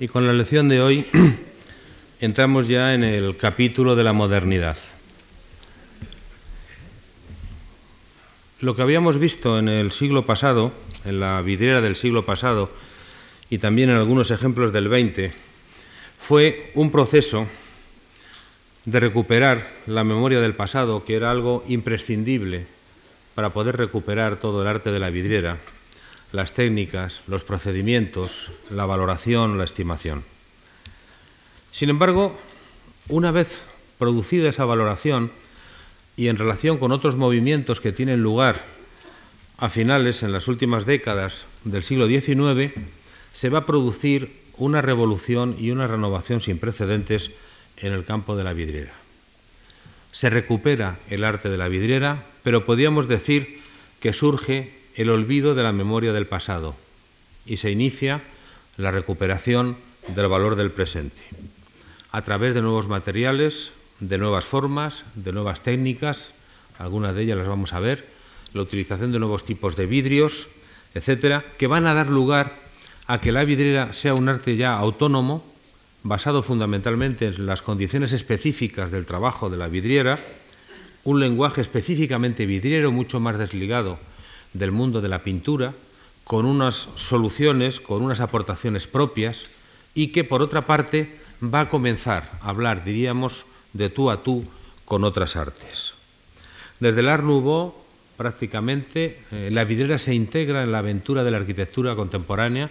Y con la lección de hoy entramos ya en el capítulo de la modernidad. Lo que habíamos visto en el siglo pasado, en la vidriera del siglo pasado y también en algunos ejemplos del 20, fue un proceso de recuperar la memoria del pasado, que era algo imprescindible para poder recuperar todo el arte de la vidriera, las técnicas, los procedimientos, la valoración, la estimación. Sin embargo, una vez producida esa valoración y en relación con otros movimientos que tienen lugar a finales, en las últimas décadas del siglo XIX, se va a producir una revolución y una renovación sin precedentes en el campo de la vidriera. Se recupera el arte de la vidriera, pero podríamos decir que surge el olvido de la memoria del pasado y se inicia la recuperación del valor del presente, a través de nuevos materiales, de nuevas formas, de nuevas técnicas, algunas de ellas las vamos a ver, la utilización de nuevos tipos de vidrios, etcétera, que van a dar lugar a que la vidriera sea un arte ya autónomo, basado fundamentalmente en las condiciones específicas del trabajo de la vidriera, un lenguaje específicamente vidriero, mucho más desligado del mundo de la pintura, con unas soluciones, con unas aportaciones propias y que, por otra parte, va a comenzar a hablar, diríamos, de tú a tú con otras artes. Desde el Art Nouveau, prácticamente, eh, la vidriera se integra en la aventura de la arquitectura contemporánea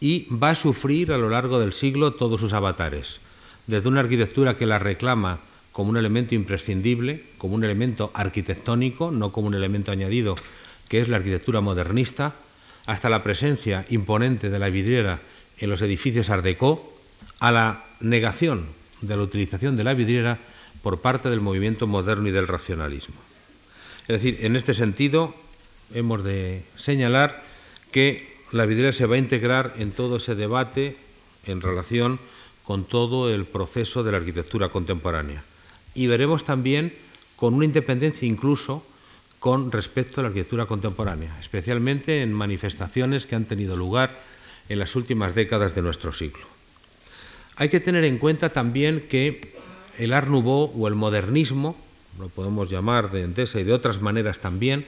y va a sufrir a lo largo del siglo todos sus avatares, desde una arquitectura que la reclama como un elemento imprescindible, como un elemento arquitectónico, no como un elemento añadido que es la arquitectura modernista, hasta la presencia imponente de la vidriera en los edificios Art Deco, a la negación de la utilización de la vidriera por parte del movimiento moderno y del racionalismo. Es decir, en este sentido, hemos de señalar que la vidriera se va a integrar en todo ese debate en relación con todo el proceso de la arquitectura contemporánea. Y veremos también con una independencia incluso con respecto a la arquitectura contemporánea, especialmente en manifestaciones que han tenido lugar en las últimas décadas de nuestro siglo. Hay que tener en cuenta también que el Art Nouveau o el modernismo, lo podemos llamar de Endesa y de otras maneras también,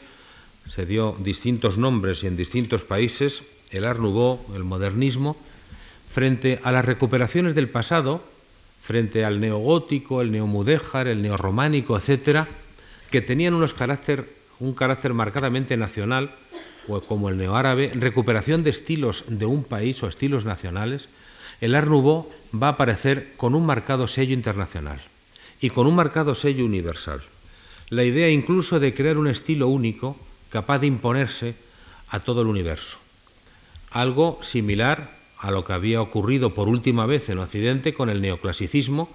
se dio distintos nombres y en distintos países, el Art Nouveau, el modernismo, frente a las recuperaciones del pasado, frente al neogótico, el neomudéjar, el neorrománico, etcétera, que tenían unos carácter un carácter marcadamente nacional, o como el neoárabe, recuperación de estilos de un país o estilos nacionales, el Art Nouveau va a aparecer con un marcado sello internacional y con un marcado sello universal. La idea incluso de crear un estilo único capaz de imponerse a todo el universo. Algo similar a lo que había ocurrido por última vez en Occidente con el neoclasicismo,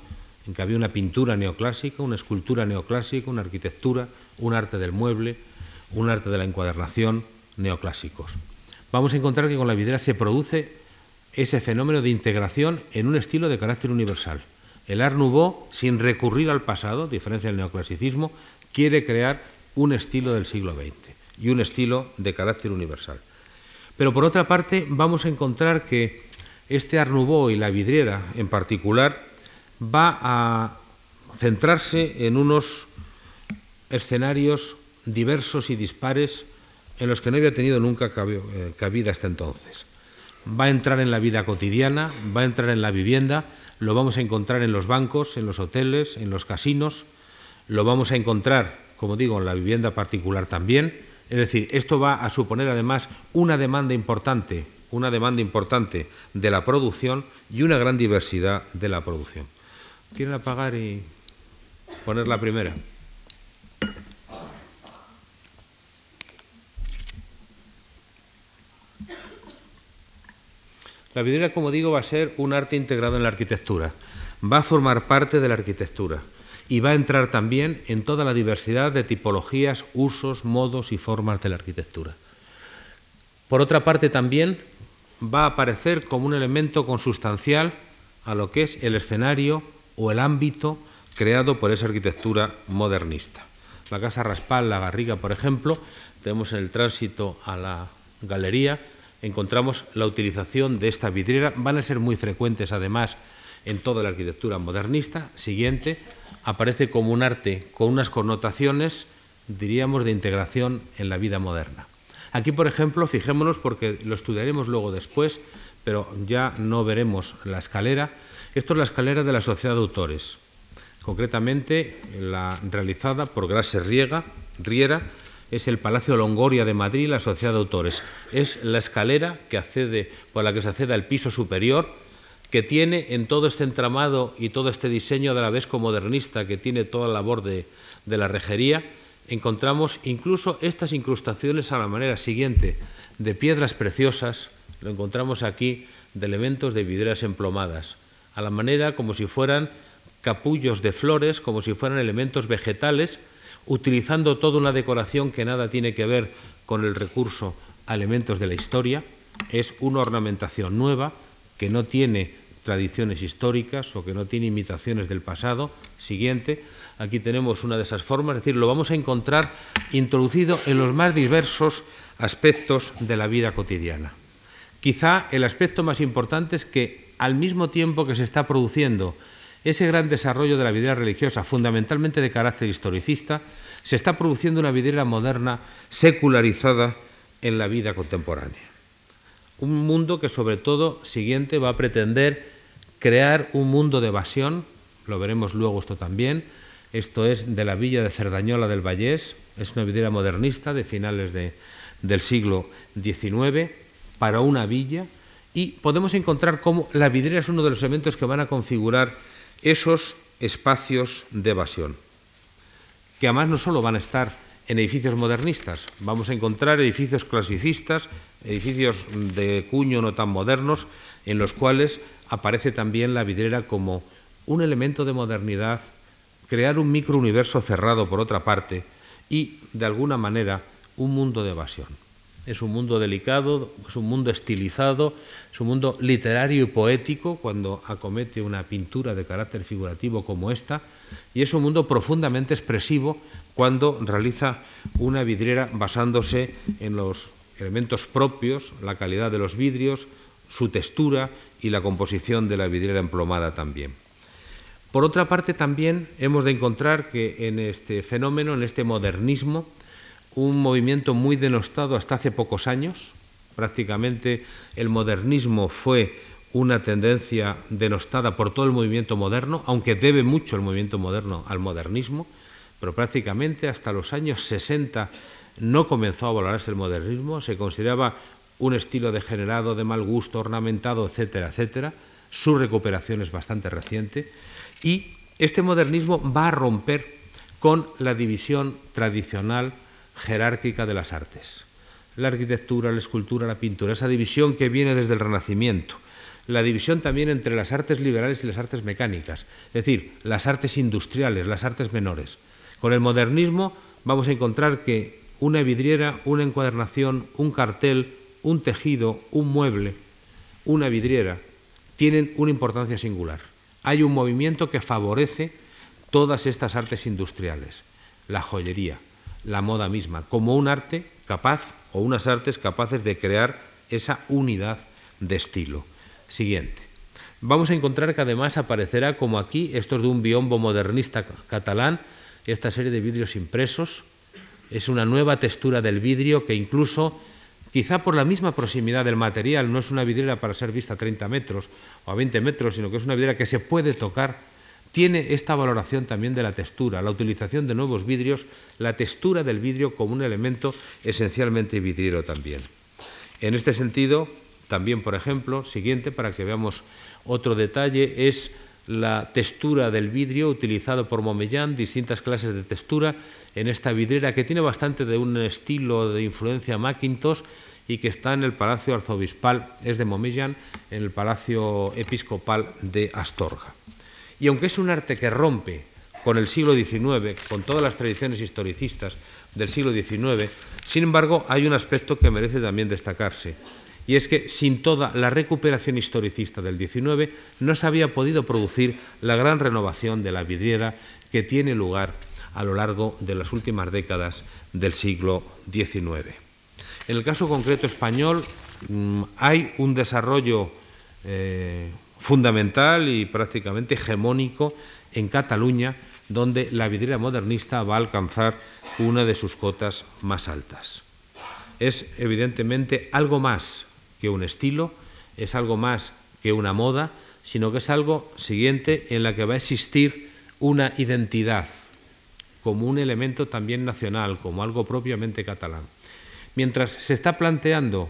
en que había una pintura neoclásica, una escultura neoclásica, una arquitectura, un arte del mueble, un arte de la encuadernación neoclásicos. Vamos a encontrar que con la vidriera se produce ese fenómeno de integración en un estilo de carácter universal. El Art Nouveau, sin recurrir al pasado, a diferencia del neoclasicismo, quiere crear un estilo del siglo XX y un estilo de carácter universal. Pero por otra parte, vamos a encontrar que este Art Nouveau y la vidriera en particular va a centrarse en unos escenarios diversos y dispares en los que no había tenido nunca eh, cabida hasta entonces. Va a entrar en la vida cotidiana, va a entrar en la vivienda, lo vamos a encontrar en los bancos, en los hoteles, en los casinos, lo vamos a encontrar, como digo, en la vivienda particular también. Es decir, esto va a suponer además una demanda importante, una demanda importante de la producción y una gran diversidad de la producción. ¿Quieren apagar y poner la primera? La vidriera, como digo, va a ser un arte integrado en la arquitectura, va a formar parte de la arquitectura y va a entrar también en toda la diversidad de tipologías, usos, modos y formas de la arquitectura. Por otra parte, también va a aparecer como un elemento consustancial a lo que es el escenario o el ámbito creado por esa arquitectura modernista. La Casa Raspal, La Garriga, por ejemplo, tenemos en el tránsito a la galería encontramos la utilización de esta vidriera. Van a ser muy frecuentes, además, en toda la arquitectura modernista. Siguiente, aparece como un arte con unas connotaciones, diríamos, de integración en la vida moderna. Aquí, por ejemplo, fijémonos, porque lo estudiaremos luego después, pero ya no veremos la escalera. Esto es la escalera de la Sociedad de Autores, concretamente la realizada por Grase Riega, Riera, es el Palacio Longoria de Madrid, la Sociedad de Autores. Es la escalera que accede, por la que se accede al piso superior, que tiene en todo este entramado y todo este diseño de la vesco modernista, que tiene toda la labor de, de la rejería, encontramos incluso estas incrustaciones a la manera siguiente, de piedras preciosas, lo encontramos aquí, de elementos de vidrieras emplomadas, a la manera como si fueran capullos de flores, como si fueran elementos vegetales, utilizando toda una decoración que nada tiene que ver con el recurso a elementos de la historia, es una ornamentación nueva que no tiene tradiciones históricas o que no tiene imitaciones del pasado. Siguiente, aquí tenemos una de esas formas, es decir, lo vamos a encontrar introducido en los más diversos aspectos de la vida cotidiana. Quizá el aspecto más importante es que al mismo tiempo que se está produciendo ese gran desarrollo de la vidriera religiosa, fundamentalmente de carácter historicista, se está produciendo una vidriera moderna secularizada en la vida contemporánea. Un mundo que sobre todo, siguiente, va a pretender crear un mundo de evasión, lo veremos luego esto también, esto es de la villa de Cerdañola del Vallés, es una vidriera modernista de finales del siglo XIX, para una villa, y podemos encontrar cómo la vidriera es uno de los elementos que van a configurar esos espacios de evasión, que además no solo van a estar en edificios modernistas, vamos a encontrar edificios clasicistas, edificios de cuño no tan modernos, en los cuales aparece también la vidriera como un elemento de modernidad, crear un microuniverso cerrado por otra parte y, de alguna manera, un mundo de evasión. Es un mundo delicado, es un mundo estilizado, es un mundo literario y poético cuando acomete una pintura de carácter figurativo como esta, y es un mundo profundamente expresivo cuando realiza una vidriera basándose en los elementos propios, la calidad de los vidrios, su textura y la composición de la vidriera emplomada también. Por otra parte, también hemos de encontrar que en este fenómeno, en este modernismo, un movimiento muy denostado hasta hace pocos años. Prácticamente el modernismo fue una tendencia denostada por todo el movimiento moderno, aunque debe mucho el movimiento moderno al modernismo, pero prácticamente hasta los años 60 no comenzó a valorarse el modernismo, se consideraba un estilo degenerado, de mal gusto, ornamentado, etcétera, etcétera. Su recuperación es bastante reciente y este modernismo va a romper con la división tradicional jerárquica de las artes. La arquitectura, la escultura, la pintura, esa división que viene desde el Renacimiento. La división también entre las artes liberales y las artes mecánicas, es decir, las artes industriales, las artes menores. Con el modernismo vamos a encontrar que una vidriera, una encuadernación, un cartel, un tejido, un mueble, una vidriera, tienen una importancia singular. Hay un movimiento que favorece todas estas artes industriales, la joyería, la moda misma, como un arte capaz o unas artes capaces de crear esa unidad de estilo. Siguiente. Vamos a encontrar que además aparecerá como aquí, esto es de un biombo modernista catalán, esta serie de vidrios impresos, es una nueva textura del vidrio que incluso, quizá por la misma proximidad del material, no es una vidriera para ser vista a 30 metros o a 20 metros, sino que es una vidriera que se puede tocar tiene esta valoración también de la textura, la utilización de nuevos vidrios, la textura del vidrio como un elemento esencialmente vidriero también. En este sentido, también, por ejemplo, siguiente, para que veamos otro detalle, es la textura del vidrio utilizado por Momellán, distintas clases de textura en esta vidriera que tiene bastante de un estilo de influencia Macintosh y que está en el Palacio Arzobispal, es de Momellán, en el Palacio Episcopal de Astorga. Y aunque es un arte que rompe con el siglo XIX, con todas las tradiciones historicistas del siglo XIX, sin embargo hay un aspecto que merece también destacarse, y es que sin toda la recuperación historicista del XIX no se había podido producir la gran renovación de la vidriera que tiene lugar a lo largo de las últimas décadas del siglo XIX. En el caso concreto español, mm, hay un desarrollo eh, fundamental y prácticamente hegemónico en Cataluña, donde la vidriera modernista va a alcanzar una de sus cotas más altas. Es evidentemente algo más que un estilo, es algo más que una moda, sino que es algo siguiente en la que va a existir una identidad como un elemento también nacional, como algo propiamente catalán. Mientras se está planteando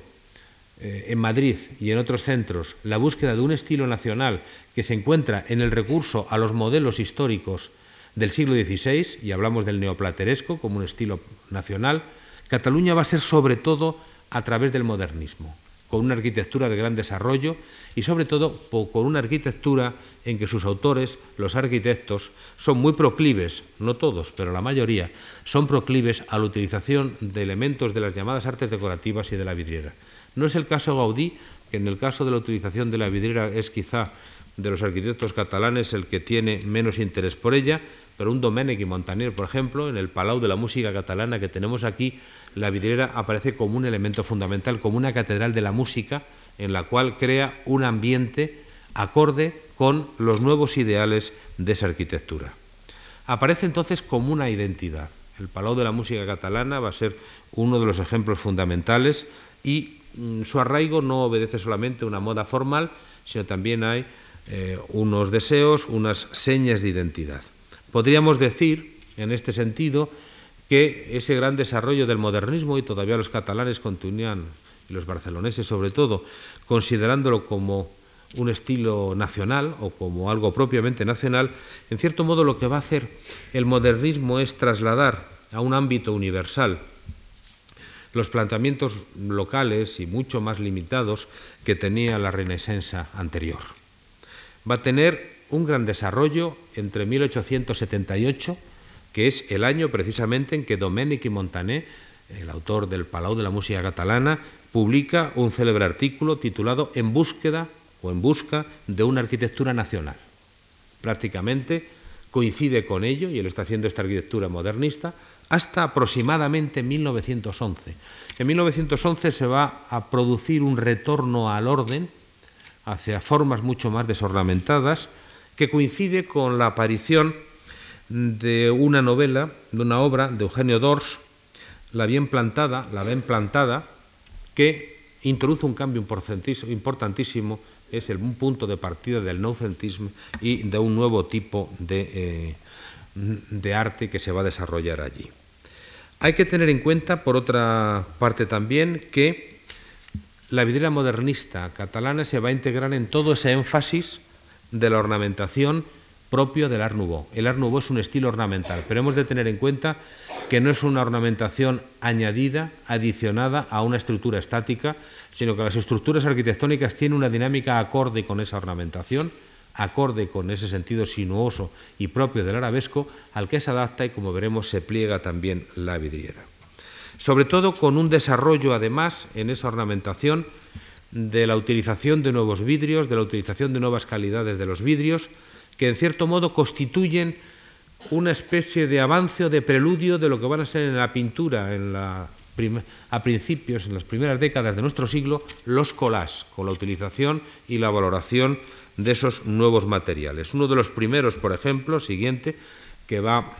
eh, en Madrid y en otros centros la búsqueda de un estilo nacional que se encuentra en el recurso a los modelos históricos del siglo XVI, y hablamos del neoplateresco como un estilo nacional, Cataluña va a ser sobre todo a través del modernismo con una arquitectura de gran desarrollo y sobre todo con una arquitectura en que sus autores, los arquitectos, son muy proclives, no todos, pero la mayoría, son proclives a la utilización de elementos de las llamadas artes decorativas y de la vidriera. No es el caso Gaudí, que en el caso de la utilización de la vidriera es quizá de los arquitectos catalanes el que tiene menos interés por ella, pero un Domènech y Montanier, por ejemplo, en el Palau de la Música Catalana que tenemos aquí, la vidriera aparece como un elemento fundamental, como una catedral de la música, en la cual crea un ambiente acorde con los nuevos ideales de esa arquitectura. Aparece entonces como una identidad. El Palau de la Música Catalana va a ser uno de los ejemplos fundamentales y su arraigo no obedece solamente a una moda formal, sino también hay eh, unos deseos, unas señas de identidad. Podríamos decir, en este sentido, que ese gran desarrollo del modernismo, y todavía los catalanes continúan, y los barceloneses sobre todo, considerándolo como un estilo nacional o como algo propiamente nacional, en cierto modo lo que va a hacer el modernismo es trasladar a un ámbito universal los planteamientos locales y mucho más limitados que tenía la Renaissance anterior. Va a tener un gran desarrollo entre 1878 que es el año precisamente en que Domènech y Montané, el autor del Palau de la Música Catalana, publica un célebre artículo titulado En búsqueda o en busca de una arquitectura nacional. Prácticamente coincide con ello, y él está haciendo esta arquitectura modernista, hasta aproximadamente 1911. En 1911 se va a producir un retorno al orden hacia formas mucho más desornamentadas, que coincide con la aparición de una novela, de una obra de Eugenio Dors, La bien plantada, La bien plantada, que introduce un cambio importantísimo, es el, un punto de partida del noucentismo y de un nuevo tipo de, eh, de arte que se va a desarrollar allí. Hay que tener en cuenta, por otra parte también, que la vidriera modernista catalana se va a integrar en todo ese énfasis de la ornamentación propio del Art Nouveau. El Art Nouveau es un estilo ornamental, pero hemos de tener en cuenta que no es una ornamentación añadida, adicionada a una estructura estática, sino que las estructuras arquitectónicas tienen una dinámica acorde con esa ornamentación, acorde con ese sentido sinuoso y propio del arabesco, al que se adapta y, como veremos, se pliega también la vidriera. Sobre todo con un desarrollo, además, en esa ornamentación de la utilización de nuevos vidrios, de la utilización de nuevas calidades de los vidrios, que en cierto modo constituyen una especie de avance o de preludio de lo que van a ser en la pintura a principios, en las primeras décadas de nuestro siglo, los collages, con la utilización y la valoración de esos nuevos materiales. Uno de los primeros, por ejemplo, siguiente, que va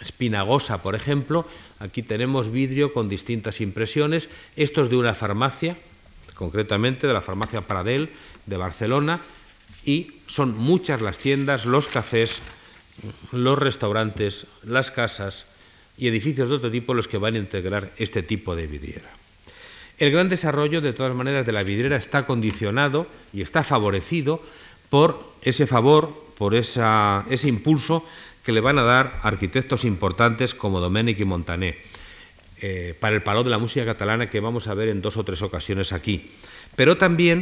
Espinagosa, por ejemplo, aquí tenemos vidrio con distintas impresiones, esto es de una farmacia, concretamente de la farmacia Pradel de Barcelona, y son muchas las tiendas, los cafés, los restaurantes, las casas y edificios de otro tipo los que van a integrar este tipo de vidriera. El gran desarrollo, de todas maneras, de la vidriera está condicionado y está favorecido por ese favor, por ese impulso que le van a dar arquitectos importantes como Domènech y Montané eh, para el palo de la música catalana que vamos a ver en dos o tres ocasiones aquí. Pero también,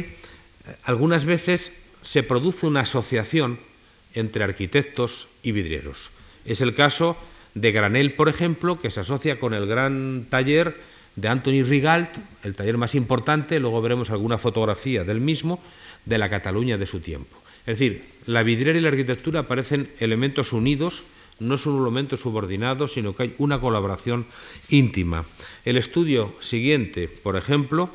eh, algunas veces, se produce una asociación entre arquitectos y vidrieros. Es el caso de Granel, por ejemplo, que se asocia con el gran taller de Anthony Rigalt, el taller más importante, luego veremos alguna fotografía del mismo, de la Cataluña de su tiempo. Es decir, la vidriera y la arquitectura parecen elementos unidos, no son elementos subordinados, sino que hay una colaboración íntima. El estudio siguiente, por ejemplo,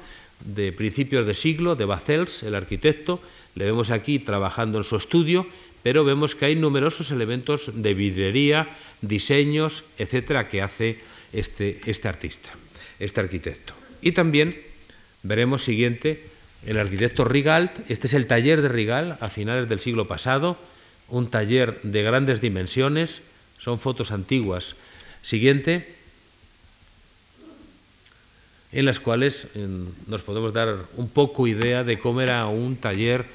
de principios de siglo, de Bacels, el arquitecto. Le vemos aquí trabajando en su estudio, pero vemos que hay numerosos elementos de vidrería, diseños, etcétera, que hace este, este artista, este arquitecto. Y también veremos siguiente el arquitecto Rigalt. Este es el taller de Rigal a finales del siglo pasado, un taller de grandes dimensiones, son fotos antiguas. Siguiente, en las cuales nos podemos dar un poco idea de cómo era un taller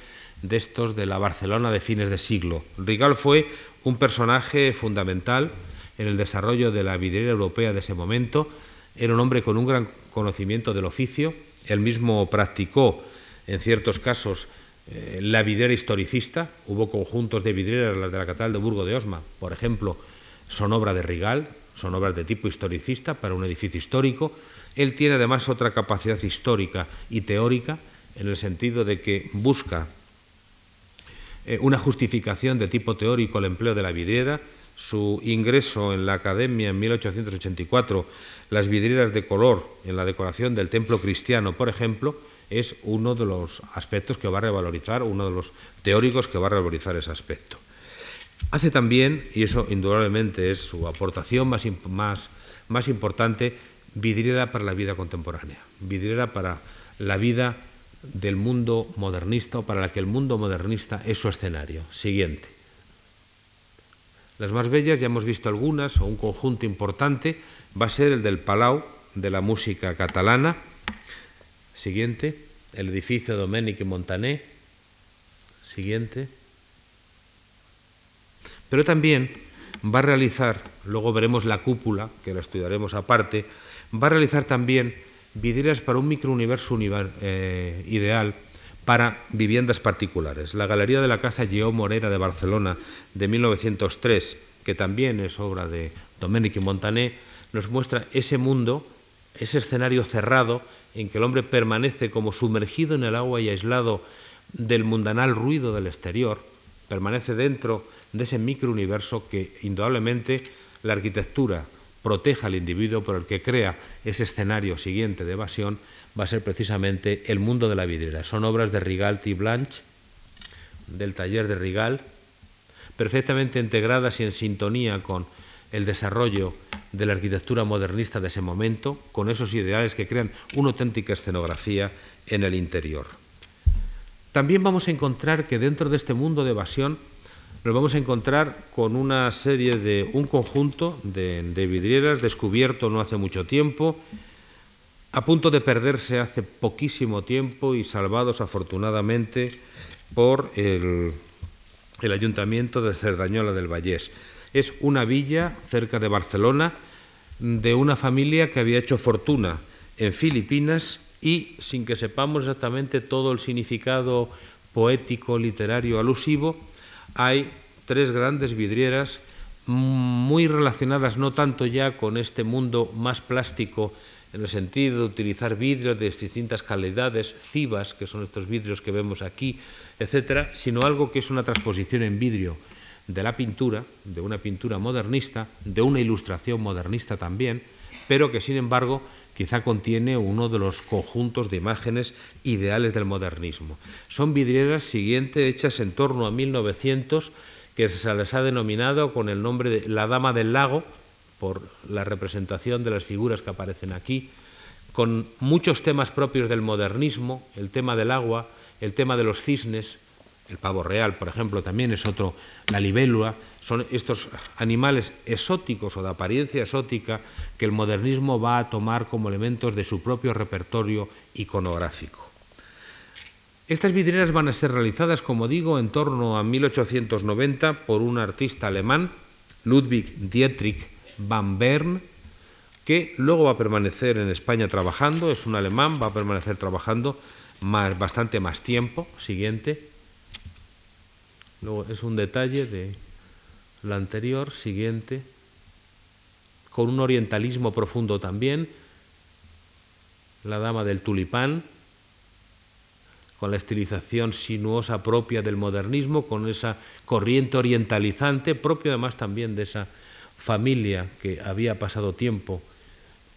de estos de la Barcelona de fines de siglo. Rigal fue un personaje fundamental en el desarrollo de la vidriera europea de ese momento. Era un hombre con un gran conocimiento del oficio. Él mismo practicó, en ciertos casos, eh, la vidriera historicista. Hubo conjuntos de vidrieras, las de la Catedral de Burgo de Osma, por ejemplo, son obra de Rigal, son obras de tipo historicista para un edificio histórico. Él tiene además otra capacidad histórica y teórica en el sentido de que busca eh, una justificación de tipo teórico al empleo de la vidriera. Su ingreso en la academia en 1884, las vidrieras de color en la decoración del templo cristiano, por ejemplo, es uno de los aspectos que va a revalorizar, uno de los teóricos que va a revalorizar ese aspecto. Hace también, y eso indudablemente es su aportación más, más, más importante, vidriera para la vida contemporánea, vidriera para la vida del mundo modernista o para la que el mundo modernista es su escenario. Siguiente. Las más bellas, ya hemos visto algunas, o un conjunto importante, va a ser el del Palau de la música catalana. Siguiente, el edificio Domènech y Montané. Siguiente. Pero también va a realizar, luego veremos la cúpula, que la estudiaremos aparte, va a realizar también vidrieras para un microuniverso eh, ideal para viviendas particulares. La Galería de la Casa Lleó Morera de Barcelona de 1903, que también es obra de Domènech y Montané, nos muestra ese mundo, ese escenario cerrado en que el hombre permanece como sumergido en el agua y aislado del mundanal ruido del exterior, permanece dentro de ese microuniverso que indudablemente la arquitectura proteja al individuo, por el que crea ese escenario siguiente de evasión, va a ser precisamente el mundo de la vidriera. Son obras de Rigalt y Blanche, del taller de Rigal, perfectamente integradas y en sintonía con el desarrollo de la arquitectura modernista de ese momento, con esos ideales que crean una auténtica escenografía en el interior. También vamos a encontrar que dentro de este mundo de evasión nos vamos a encontrar con una serie de un conjunto de, vidrieras descubierto no hace mucho tiempo, a punto de perderse hace poquísimo tiempo y salvados afortunadamente por el, el Ayuntamiento de Cerdañola del Vallés. Es una villa cerca de Barcelona de una familia que había hecho fortuna en Filipinas y sin que sepamos exactamente todo el significado poético, literario, alusivo, hay tres grandes vidrieras muy relacionadas no tanto ya con este mundo más plástico en el sentido de utilizar vidrios de distintas calidades, cibas, que son estos vidrios que vemos aquí, etcétera, sino algo que es una transposición en vidrio de la pintura, de una pintura modernista, de una ilustración modernista también, pero que sin embargo quizá contiene uno de los conjuntos de imágenes ideales del modernismo. Son vidrieras siguientes hechas en torno a 1900 que se les ha denominado con el nombre de La Dama del Lago, por la representación de las figuras que aparecen aquí, con muchos temas propios del modernismo, el tema del agua, el tema de los cisnes, el pavo real, por ejemplo, también es otro, la libélula, son estos animales exóticos o de apariencia exótica que el modernismo va a tomar como elementos de su propio repertorio iconográfico. Estas vidrieras van a ser realizadas, como digo, en torno a 1890 por un artista alemán, Ludwig Dietrich van Bern, que luego va a permanecer en España trabajando, es un alemán, va a permanecer trabajando bastante más tiempo. Siguiente. Luego es un detalle de la anterior, siguiente, con un orientalismo profundo también, la dama del tulipán, con la estilización sinuosa propia del modernismo, con esa corriente orientalizante, propio además también de esa familia que había pasado tiempo.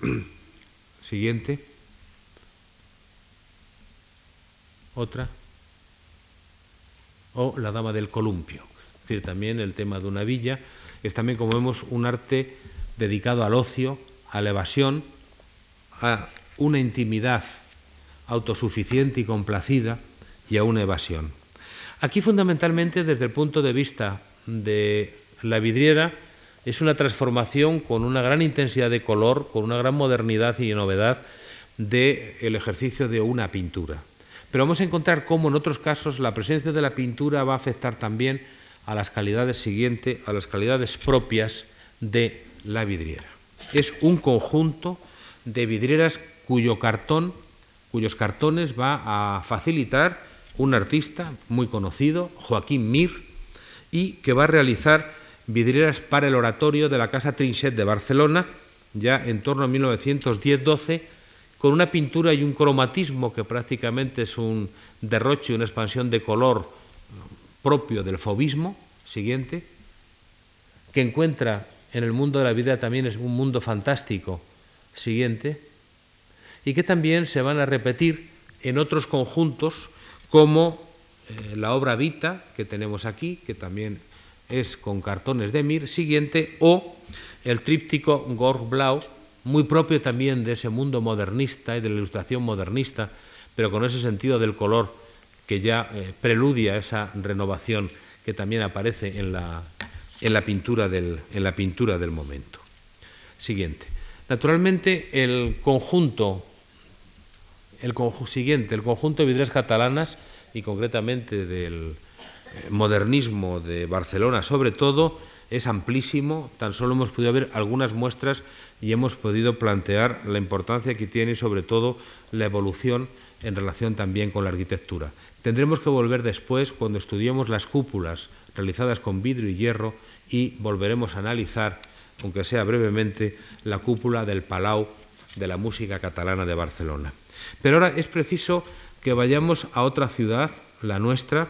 Siguiente. Otra. O la dama del columpio. Es decir, también el tema de una villa es también, como vemos, un arte dedicado al ocio, a la evasión, a una intimidad autosuficiente y complacida y a una evasión. Aquí fundamentalmente desde el punto de vista de la vidriera es una transformación con una gran intensidad de color, con una gran modernidad y novedad del ejercicio de una pintura. Pero vamos a encontrar cómo en otros casos la presencia de la pintura va a afectar también a las calidades siguientes, a las calidades propias de la vidriera. Es un conjunto de vidrieras cuyo cartón, cuyos cartones va a facilitar un artista muy conocido, Joaquín Mir, y que va a realizar vidrieras para el oratorio de la Casa Trinchet de Barcelona, ya en torno a 1910-12, con una pintura y un cromatismo que prácticamente es un derroche, una expansión de color propio del fobismo, siguiente, que encuentra en el mundo de la vidriera también es un mundo fantástico, siguiente, y que también se van a repetir en otros conjuntos como eh, la obra Vita que tenemos aquí, que también es con cartones de Mir, siguiente, o el tríptico Gorg Blau, muy propio también de ese mundo modernista y de la ilustración modernista, pero con ese sentido del color que ya eh, preludia esa renovación que también aparece en la, en la, pintura, del, en la pintura del momento. Siguiente. Naturalmente, el conjunto, el siguiente, el conjunto de vidrieras catalanas y concretamente del eh, modernismo de Barcelona sobre todo es amplísimo, tan solo hemos podido ver algunas muestras y hemos podido plantear la importancia que tiene sobre todo la evolución en relación también con la arquitectura. Tendremos que volver después cuando estudiemos las cúpulas realizadas con vidrio y hierro y volveremos a analizar, aunque sea brevemente, la cúpula del Palau de la música catalana de Barcelona. Pero ahora es preciso que vayamos a otra ciudad, la nuestra,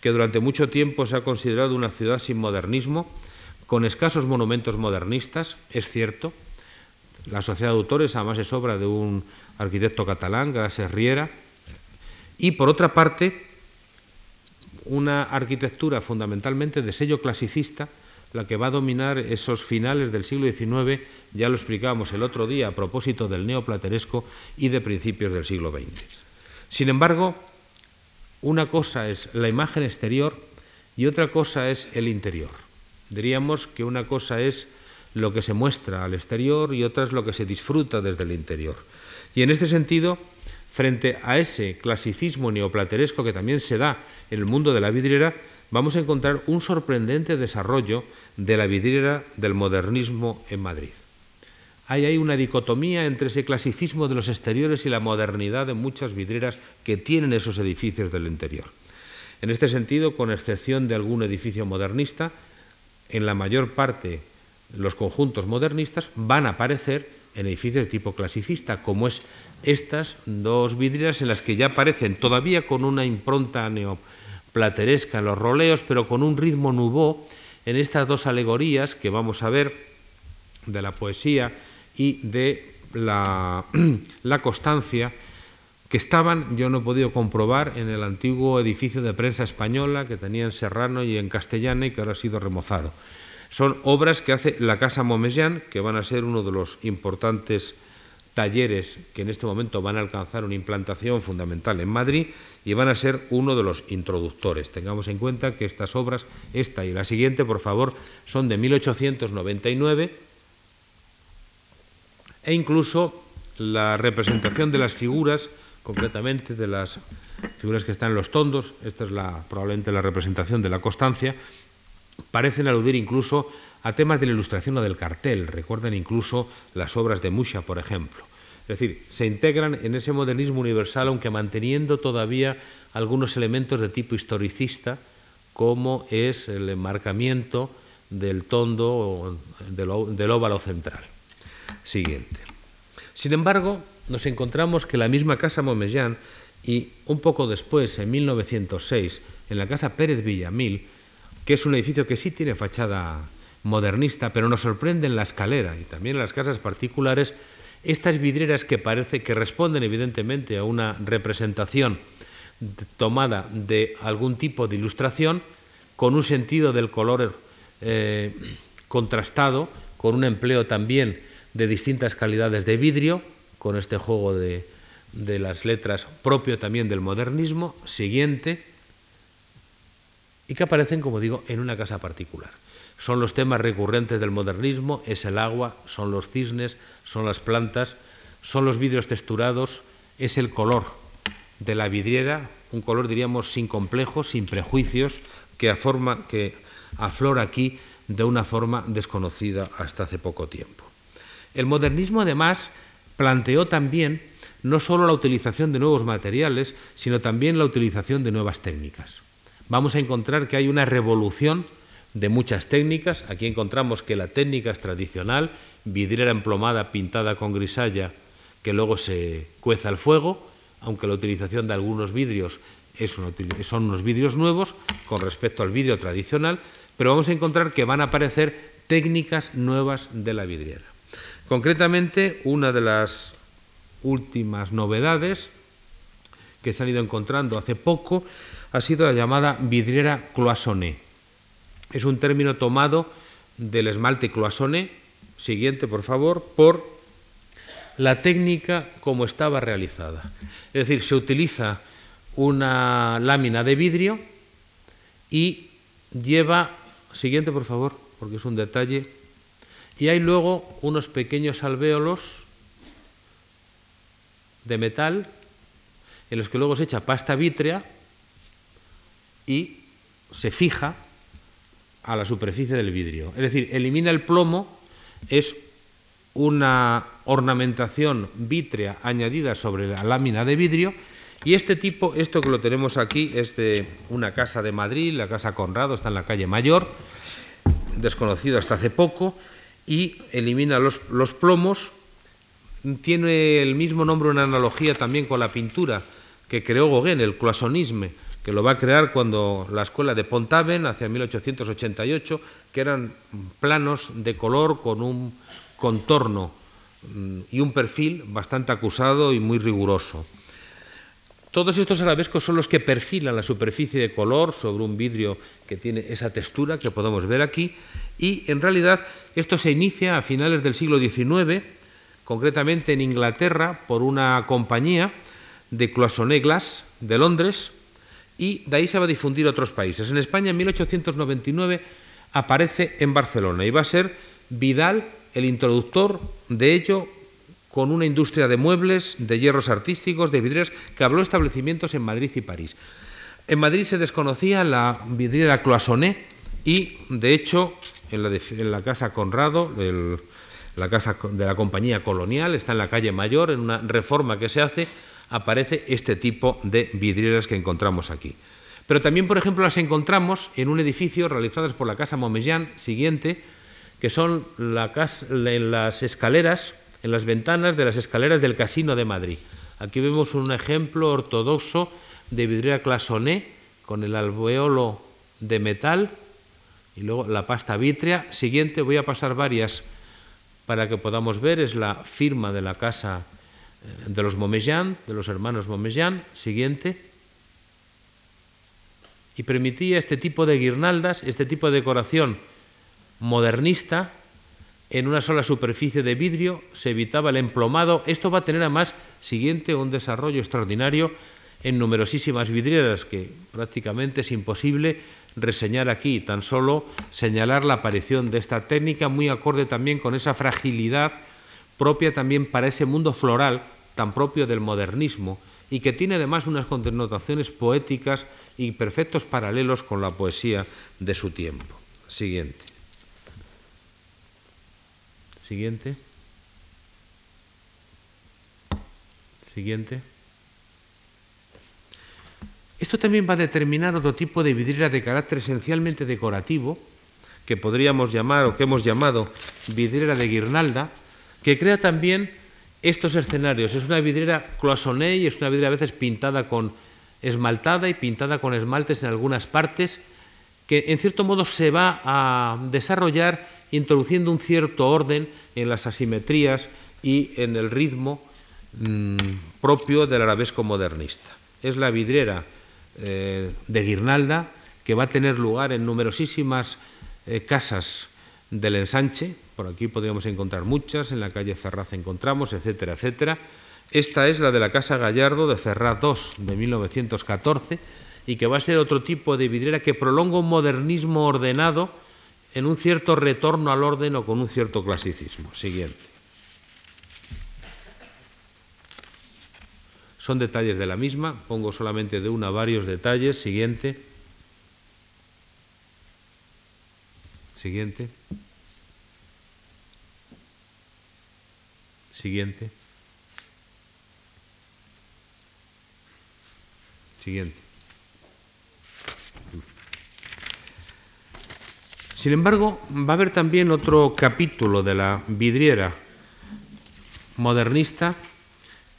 que durante mucho tiempo se ha considerado una ciudad sin modernismo, con escasos monumentos modernistas, es cierto. La Sociedad de Autores además es obra de un arquitecto catalán, Gracias Riera, y por otra parte, una arquitectura fundamentalmente de sello clasicista, la que va a dominar esos finales del siglo XIX, ya lo explicábamos el otro día a propósito del neoplateresco y de principios del siglo XX. Sin embargo, una cosa es la imagen exterior y otra cosa es el interior. Diríamos que una cosa es lo que se muestra al exterior y otra es lo que se disfruta desde el interior. Y en este sentido, frente a ese clasicismo neoplateresco que también se da en el mundo de la vidriera, vamos a encontrar un sorprendente desarrollo de la vidriera del modernismo en Madrid. Hay ahí una dicotomía entre ese clasicismo de los exteriores y la modernidad de muchas vidrieras que tienen esos edificios del interior. En este sentido, con excepción de algún edificio modernista, en la mayor parte los conjuntos modernistas van a aparecer en edificios de tipo clasicista, como es estas dos vidrieras en las que ya aparecen todavía con una impronta neoplateresca en los roleos, pero con un ritmo nubó en estas dos alegorías que vamos a ver de la poesía y de la, constancia que estaban, yo no he podido comprobar, en el antiguo edificio de prensa española que tenía en Serrano y en Castellana y que ahora ha sido remozado. Son obras que hace la Casa Momesian, que van a ser uno de los importantes talleres que en este momento van a alcanzar una implantación fundamental en Madrid y van a ser uno de los introductores. Tengamos en cuenta que estas obras, esta y la siguiente, por favor, son de 1899 e incluso la representación de las figuras, concretamente de las figuras que están en los tondos, esta es la, probablemente la representación de la constancia, parecen aludir incluso a temas de la ilustración o del cartel, recuerdan incluso las obras de Musha, por ejemplo. Es decir, se integran en ese modernismo universal, aunque manteniendo todavía algunos elementos de tipo historicista, como es el enmarcamiento del tondo del óvalo central siguiente. Sin embargo, nos encontramos que la misma Casa Momellán y un poco después, en 1906, en la Casa Pérez Villamil, que es un edificio que sí tiene fachada modernista, pero nos sorprende en la escalera y también en las casas particulares, estas vidrieras que parece que responden evidentemente a una representación tomada de algún tipo de ilustración, con un sentido del color eh, contrastado, con un empleo también de distintas calidades de vidrio, con este juego de, de las letras propio también del modernismo, siguiente, y que aparecen, como digo, en una casa particular. Son los temas recurrentes del modernismo, es el agua, son los cisnes, son las plantas, son los vidrios texturados, es el color de la vidriera, un color diríamos sin complejos, sin prejuicios, que, aflora aquí de una forma desconocida hasta hace poco tiempo. El modernismo además planteó también no solo la utilización de nuevos materiales, sino también la utilización de nuevas técnicas. Vamos a encontrar que hay una revolución de muchas técnicas. Aquí encontramos que la técnica es tradicional, vidriera emplomada pintada con grisalla que luego se cueza al fuego, aunque la utilización de algunos vidrios son unos vidrios nuevos con respecto al vidrio tradicional, pero vamos a encontrar que van a aparecer técnicas nuevas de la vidriera. Concretamente, una de las últimas novedades que se han ido encontrando hace poco ha sido la llamada vidriera cloisonnée. Es un término tomado del esmalte cloisonné, siguiente por favor, por la técnica como estaba realizada. Es decir, se utiliza una lámina de vidrio y lleva, siguiente por favor, porque es un detalle, y hay luego unos pequeños alvéolos de metal en los que luego se echa pasta vítrea y se fija a la superficie del vidrio. Es decir, elimina el plomo, es una ornamentación vítrea añadida sobre la lámina de vidrio y este tipo, esto que lo tenemos aquí, es de una casa de Madrid, la casa Conrado, está en la calle Mayor, desconocido hasta hace poco, y elimina los, plomos, tiene el mismo nombre, una analogía también con la pintura que creó Gauguin, el cloisonnisme, que lo va a crear cuando la escuela de Pontaven, hacia 1888, que eran planos de color con un contorno mm, y un perfil bastante acusado y muy riguroso. Todos estos arabescos son los que perfilan la superficie de color sobre un vidrio que tiene esa textura que podemos ver aquí y en realidad esto se inicia a finales del siglo XIX, concretamente en Inglaterra, por una compañía de Cloisonné de Londres y de ahí se va a difundir a otros países. En España en 1899 aparece en Barcelona y va a ser Vidal el introductor de ello con una industria de muebles, de hierros artísticos, de vidrieras, que habló establecimientos en Madrid y París. En Madrid se desconocía la vidriera Cloisonné y, de hecho, en la, Casa Conrado, la casa de la compañía colonial, está en la calle Mayor, en una reforma que se hace, aparece este tipo de vidrieras que encontramos aquí. Pero también, por ejemplo, las encontramos en un edificio realizadas por la Casa Momellán siguiente, que son en las escaleras en las ventanas de las escaleras del Casino de Madrid. Aquí vemos un ejemplo ortodoxo de vidriera clasonné con el alveolo de metal y luego la pasta vítrea. Siguiente, voy a pasar varias para que podamos ver, es la firma de la casa de los Momellán, de los hermanos Momellán. Siguiente. Y permitía este tipo de guirnaldas, este tipo de decoración modernista en una sola superficie de vidrio, se evitaba el emplomado. Esto va a tener además, siguiente, un desarrollo extraordinario en numerosísimas vidrieras que prácticamente es imposible reseñar aquí, tan solo señalar la aparición de esta técnica muy acorde también con esa fragilidad propia también para ese mundo floral tan propio del modernismo y que tiene además unas connotaciones poéticas y perfectos paralelos con la poesía de su tiempo. Siguiente. Siguiente. Siguiente. Esto también va a determinar otro tipo de vidriera de carácter esencialmente decorativo, que podríamos llamar o que hemos llamado vidriera de guirnalda, que crea también estos escenarios. Es una vidriera cloisonnée y es una vidriera a veces pintada con esmaltada y pintada con esmaltes en algunas partes, que en cierto modo se va a desarrollar introduciendo un cierto orden en las asimetrías y en el ritmo mm, propio del arabesco modernista. es la vidriera eh, de guirnalda que va a tener lugar en numerosísimas eh, casas del ensanche. Por aquí podríamos encontrar muchas, en la calle Ferraz encontramos, etcétera, etcétera. Esta es la de la Casa Gallardo de Ferraz II de 1914 y que va a ser otro tipo de vidriera que prolonga un modernismo ordenado en un cierto retorno al orden o con un cierto clasicismo. Siguiente. Son detalles de la misma, pongo solamente de una varios detalles. Siguiente. Siguiente. Siguiente. Siguiente. Sin embargo, va a haber también otro capítulo de la vidriera modernista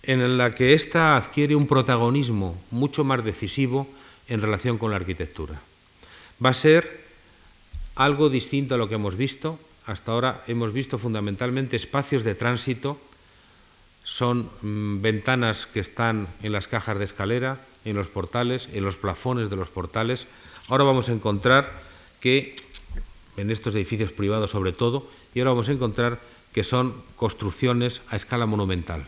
en la que ésta adquiere un protagonismo mucho más decisivo en relación con la arquitectura. Va a ser algo distinto a lo que hemos visto. Hasta ahora hemos visto fundamentalmente espacios de tránsito, son mm, ventanas que están en las cajas de escalera, en los portales, en los plafones de los portales. Ahora vamos a encontrar que, en estos edificios privados sobre todo, y ahora vamos a encontrar que son construcciones a escala monumental,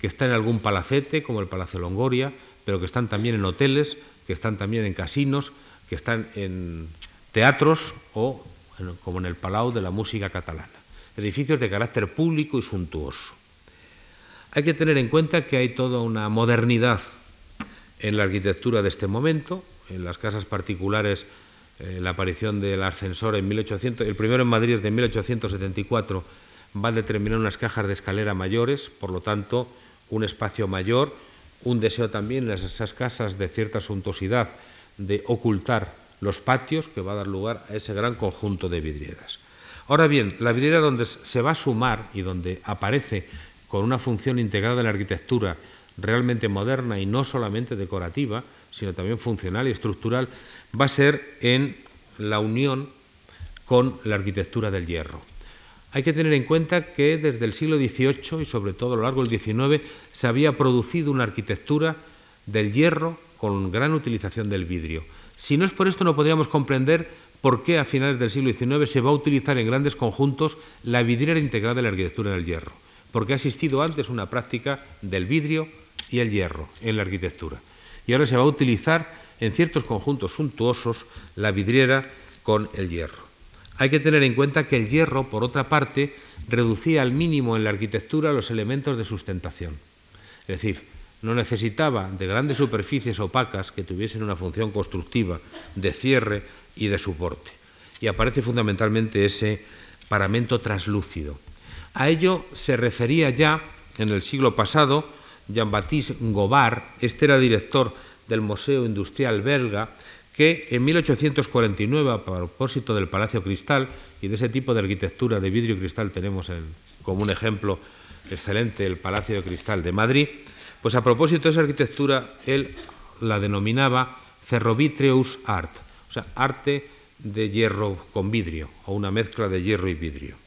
que están en algún palacete, como el Palacio Longoria, pero que están también en hoteles, que están también en casinos, que están en teatros o, como en el Palau de la Música Catalana, edificios de carácter público y suntuoso. Hay que tener en cuenta que hay toda una modernidad en la arquitectura de este momento, en las casas particulares, eh, la aparición del ascensor en 1800, el primero en Madrid es de 1874, va a determinar unas cajas de escalera mayores, por lo tanto, un espacio mayor, un deseo también en esas casas de cierta suntuosidad de ocultar los patios que va a dar lugar a ese gran conjunto de vidrieras. Ahora bien, la vidriera donde se va a sumar y donde aparece con una función integrada en la arquitectura realmente moderna y no solamente decorativa, sino también funcional y estructural, va a ser en la unión con la arquitectura del hierro. Hay que tener en cuenta que desde el siglo XVIII y sobre todo a lo largo del XIX se había producido una arquitectura del hierro con gran utilización del vidrio. Si no es por esto, no podríamos comprender por qué a finales del siglo XIX se va a utilizar en grandes conjuntos la vidriera integrada de la arquitectura del hierro, porque ha existido antes una práctica del vidrio y el hierro en la arquitectura. Y ahora se va a utilizar en ciertos conjuntos suntuosos la vidriera con el hierro. Hay que tener en cuenta que el hierro, por otra parte, reducía al mínimo en la arquitectura los elementos de sustentación. Es decir, no necesitaba de grandes superficies opacas que tuviesen una función constructiva de cierre y de soporte. Y aparece fundamentalmente ese paramento traslúcido. A ello se refería ya en el siglo pasado Jean-Baptiste Gobard, este era director del Museo Industrial belga, que en 1849, a propósito del Palacio Cristal y de ese tipo de arquitectura de vidrio y cristal, tenemos como un ejemplo excelente el Palacio de Cristal de Madrid, pues a propósito de esa arquitectura, él la denominaba ferrovitreus art, o sea, arte de hierro con vidrio, o una mezcla de hierro y vidrio.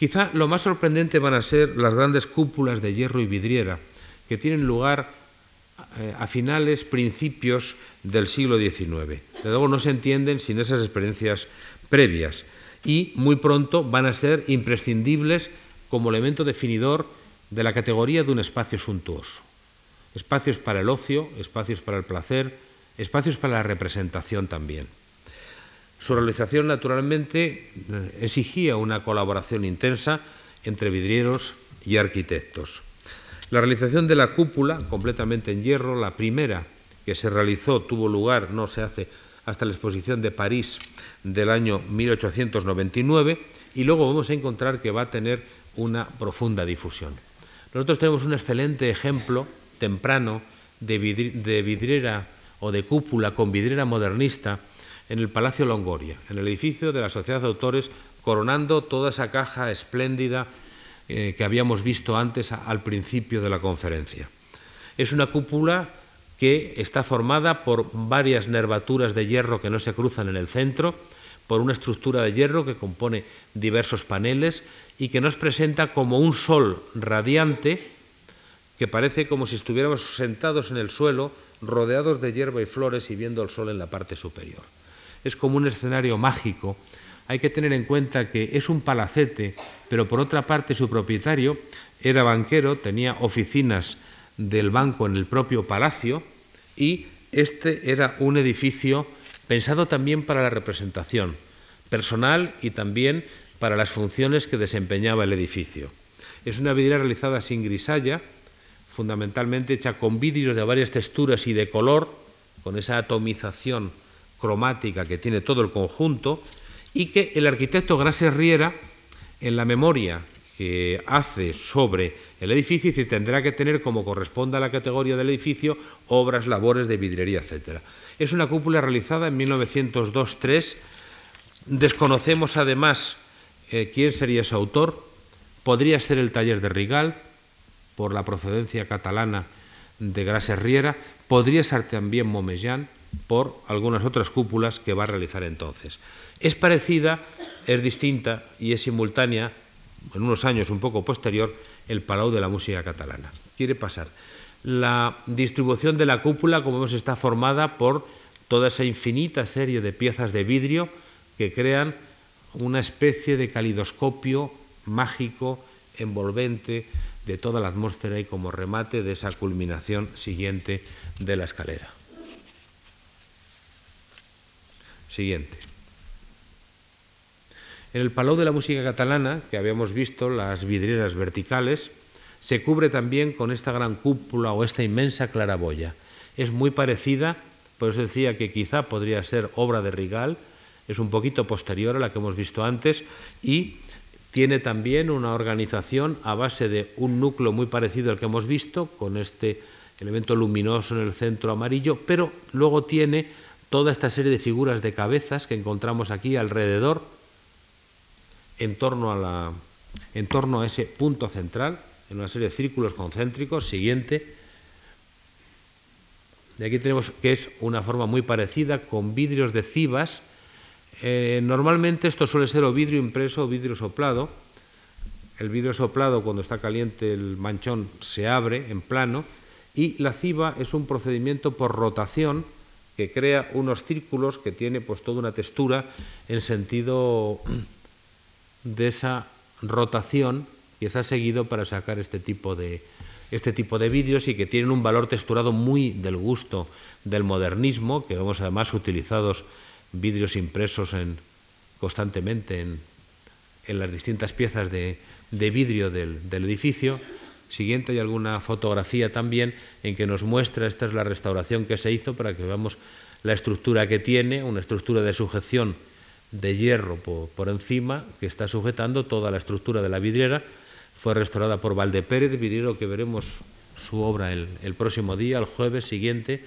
Quizá lo más sorprendente van a ser las grandes cúpulas de hierro y vidriera, que tienen lugar eh, a finales, principios del siglo XIX. De luego no se entienden sin esas experiencias previas y muy pronto van a ser imprescindibles como elemento definidor de la categoría de un espacio suntuoso. Espacios para el ocio, espacios para el placer, espacios para la representación también. Su realización, naturalmente, exigía una colaboración intensa entre vidrieros y arquitectos. La realización de la cúpula, completamente en hierro, la primera que se realizó, tuvo lugar, no se hace hasta la exposición de París del año 1899, y luego vamos a encontrar que va a tener una profunda difusión. Nosotros tenemos un excelente ejemplo temprano de, vidriera o de cúpula con vidriera modernista en el Palacio Longoria, en el edificio de la Sociedad de Autores, coronando toda esa caja espléndida eh, que habíamos visto antes al principio de la conferencia. Es una cúpula que está formada por varias nervaturas de hierro que no se cruzan en el centro, por una estructura de hierro que compone diversos paneles y que nos presenta como un sol radiante que parece como si estuviéramos sentados en el suelo, rodeados de hierba y flores y viendo el sol en la parte superior. Es como un escenario mágico. Hay que tener en cuenta que es un palacete, pero por otra parte su propietario era banquero, tenía oficinas del banco en el propio palacio y este era un edificio pensado también para la representación personal y también para las funciones que desempeñaba el edificio. Es una vidriera realizada sin grisalla, fundamentalmente hecha con vidrios de varias texturas y de color, con esa atomización cromática que tiene todo el conjunto, y que el arquitecto Grases Riera, en la memoria que hace sobre el edificio, tendrá que tener, como corresponde a la categoría del edificio, obras, labores de vidriería, etc. Es una cúpula realizada en 1902-3. Desconocemos además eh, quién sería su autor. Podría ser el taller de Rigal, por la procedencia catalana de Grases Riera. Podría ser también Momellán, por algunas otras cúpulas que va a realizar entonces. Es parecida, es distinta y es simultánea, en unos años un poco posterior, el Palau de la Música Catalana. Quiere pasar. La distribución de la cúpula, como vemos, está formada por toda esa infinita serie de piezas de vidrio que crean una especie de calidoscopio mágico, envolvente de toda la atmósfera y como remate de esa culminación siguiente de la escalera. Siguiente. En el Palau de la Música Catalana, que habíamos visto las vidrieras verticales, se cubre también con esta gran cúpula o esta inmensa claraboya. Es muy parecida, por eso decía que quizá podría ser obra de Rigal, es un poquito posterior a la que hemos visto antes y tiene también una organización a base de un núcleo muy parecido al que hemos visto, con este elemento luminoso en el centro amarillo, pero luego tiene toda esta serie de figuras de cabezas que encontramos aquí alrededor, en torno a, ese punto central, en una serie de círculos concéntricos. Siguiente. De aquí tenemos que es una forma muy parecida, con vidrios de cibas. Eh, normalmente esto suele ser o vidrio impreso o vidrio soplado. El vidrio soplado, cuando está caliente el manchón, se abre en plano y la ciba es un procedimiento por rotación que crea unos círculos que tiene pues toda una textura en sentido de esa rotación que se ha seguido para sacar este tipo de este tipo de y que tienen un valor texturado muy del gusto del modernismo, que vemos además utilizados vídeos impresos en, constantemente en, en, las distintas piezas de, de vidrio del, del, edificio. Siguiente hay alguna fotografía también en que nos muestra, esta es la restauración que se hizo para que veamos la estructura que tiene, una estructura de sujeción de hierro por, encima que está sujetando toda la estructura de la vidriera. Fue restaurada por Valdepérez, vidriero que veremos su obra el, próximo día, el jueves siguiente.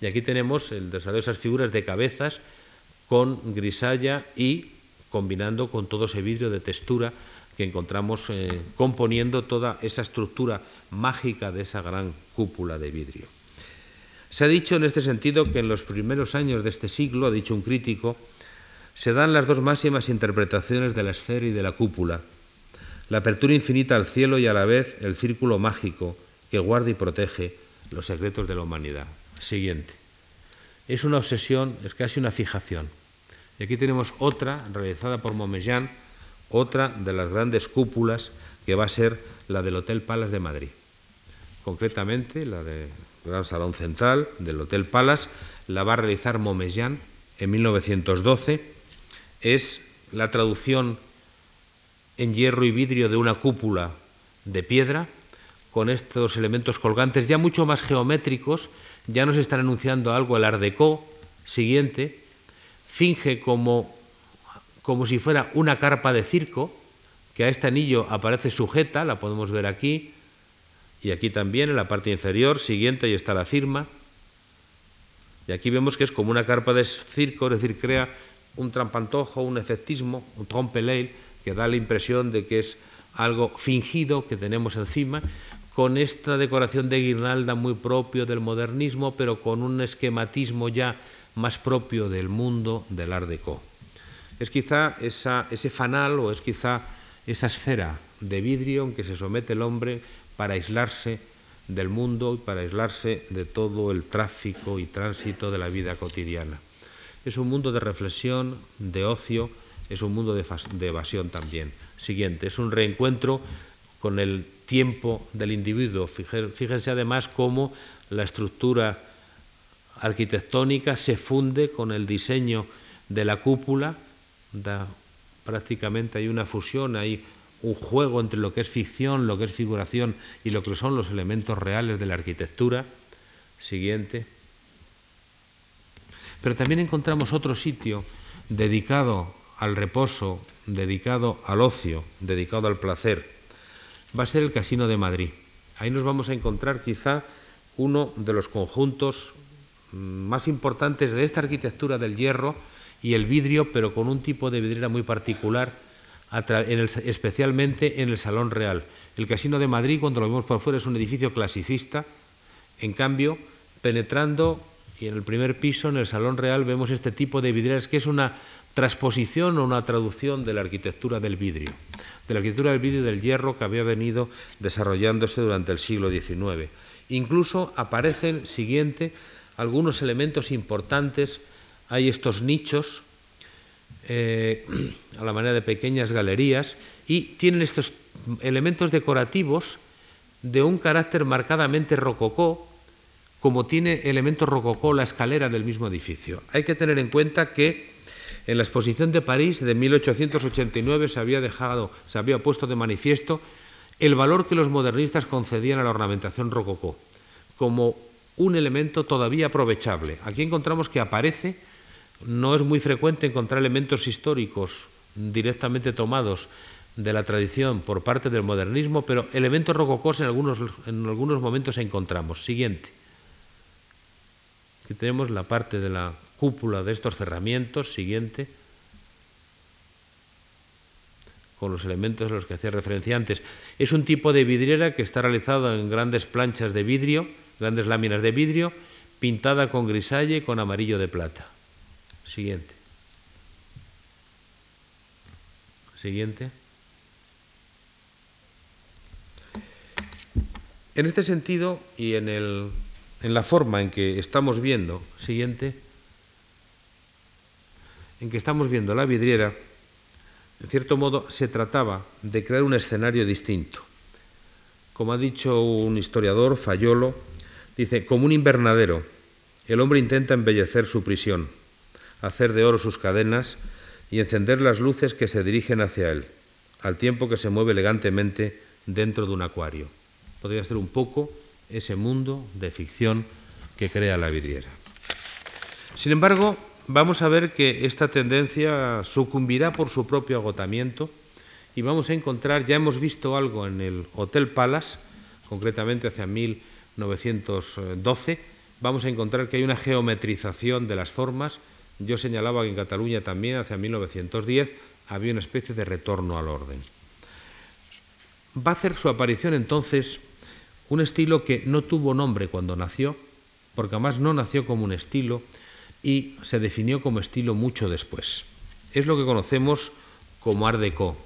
Y aquí tenemos el desarrollo de esas figuras de cabezas con grisalla y combinando con todo ese vidrio de textura que encontramos eh, componiendo toda esa estructura mágica de esa gran cúpula de vidrio. Se ha dicho en este sentido que en los primeros años de este siglo, ha dicho un crítico, se dan las dos máximas interpretaciones de la esfera y de la cúpula, la apertura infinita al cielo y a la vez el círculo mágico que guarda y protege los secretos de la humanidad. Siguiente. Es una obsesión, es casi una fijación. Y aquí tenemos otra, realizada por Momellán, otra de las grandes cúpulas que va a ser la del Hotel Palace de Madrid. Concretamente, la de Gran Salón Central del Hotel Palace, la va a realizar Momellán en 1912. Es la traducción en hierro y vidrio de una cúpula de piedra con estos elementos colgantes ya mucho más geométricos, ya nos están anunciando algo el Art siguiente, finge como, como si fuera una carpa de circo, que a este anillo aparece sujeta, la podemos ver aquí, y aquí también en la parte inferior, siguiente, ahí está la firma. Y aquí vemos que es como una carpa de circo, es decir, crea un trampantojo, un efectismo, un trompeleil, que da la impresión de que es algo fingido que tenemos encima, con esta decoración de guirnalda muy propio del modernismo, pero con un esquematismo ya más propio del mundo del Art. Es quizá ese fanal o es quizá esa esfera de vidrio en que se somete el hombre para aislarse del mundo y para aislarse de todo el tráfico y tránsito de la vida cotidiana. Es un mundo de reflexión, de ocio, es un mundo de, evasión también. Siguiente, es un reencuentro con el tiempo del individuo. Fíjense además cómo la estructura arquitectónica se funde con el diseño de la cúpula, prácticamente hay una fusión, hay un juego entre lo que es ficción, lo que es figuración y lo que son los elementos reales de la arquitectura. Siguiente. Pero también encontramos otro sitio dedicado al reposo, dedicado al ocio, dedicado al placer. Va a ser el Casino de Madrid. Ahí nos vamos a encontrar quizá uno de los conjuntos más importantes de esta arquitectura del hierro y el vidrio, pero con un tipo de vidriera muy particular, especialmente en el Salón Real. El Casino de Madrid, cuando lo vemos por fuera, es un edificio clasicista. En cambio, penetrando y en el primer piso, en el Salón Real, vemos este tipo de vidrieras que es una transposición o una traducción de la arquitectura del vidrio, de la arquitectura del vidrio y del hierro que había venido desarrollándose durante el siglo XIX. Incluso aparecen, siguiente, algunos elementos importantes. Hay estos nichos eh, a la manera de pequeñas galerías y tienen estos elementos decorativos de un carácter marcadamente rococó, como tiene elementos rococó la escalera del mismo edificio. Hay que tener en cuenta que en la exposición de París de 1889 se había dejado, se había puesto de manifiesto el valor que los modernistas concedían a la ornamentación rococó como un elemento todavía aprovechable. Aquí encontramos que aparece, no es muy frecuente encontrar elementos históricos directamente tomados de la tradición por parte del modernismo, pero elementos rococós en algunos, en algunos momentos encontramos. Siguiente. Aquí tenemos la parte de la cúpula de estos cerramientos. Siguiente. Con los elementos a los que hacía referencia antes. Es un tipo de vidriera que está realizado en grandes planchas de vidrio grandes láminas de vidrio, pintada con grisalle y con amarillo de plata. Siguiente. Siguiente. En este sentido y en, el, en la forma en que estamos viendo, siguiente, en que estamos viendo la vidriera, en cierto modo se trataba de crear un escenario distinto. Como ha dicho un historiador, Fayolo, Dice, como un invernadero, el hombre intenta embellecer su prisión, hacer de oro sus cadenas y encender las luces que se dirigen hacia él, al tiempo que se mueve elegantemente dentro de un acuario. Podría ser un poco ese mundo de ficción que crea la vidriera. Sin embargo, vamos a ver que esta tendencia sucumbirá por su propio agotamiento y vamos a encontrar, ya hemos visto algo en el Hotel Palace, concretamente hacia mil 1912, vamos a encontrar que hay una geometrización de las formas. Yo señalaba que en Cataluña también, hacia 1910, había una especie de retorno al orden. Va a hacer su aparición entonces un estilo que no tuvo nombre cuando nació, porque además no nació como un estilo y se definió como estilo mucho después. Es lo que conocemos como Art Deco.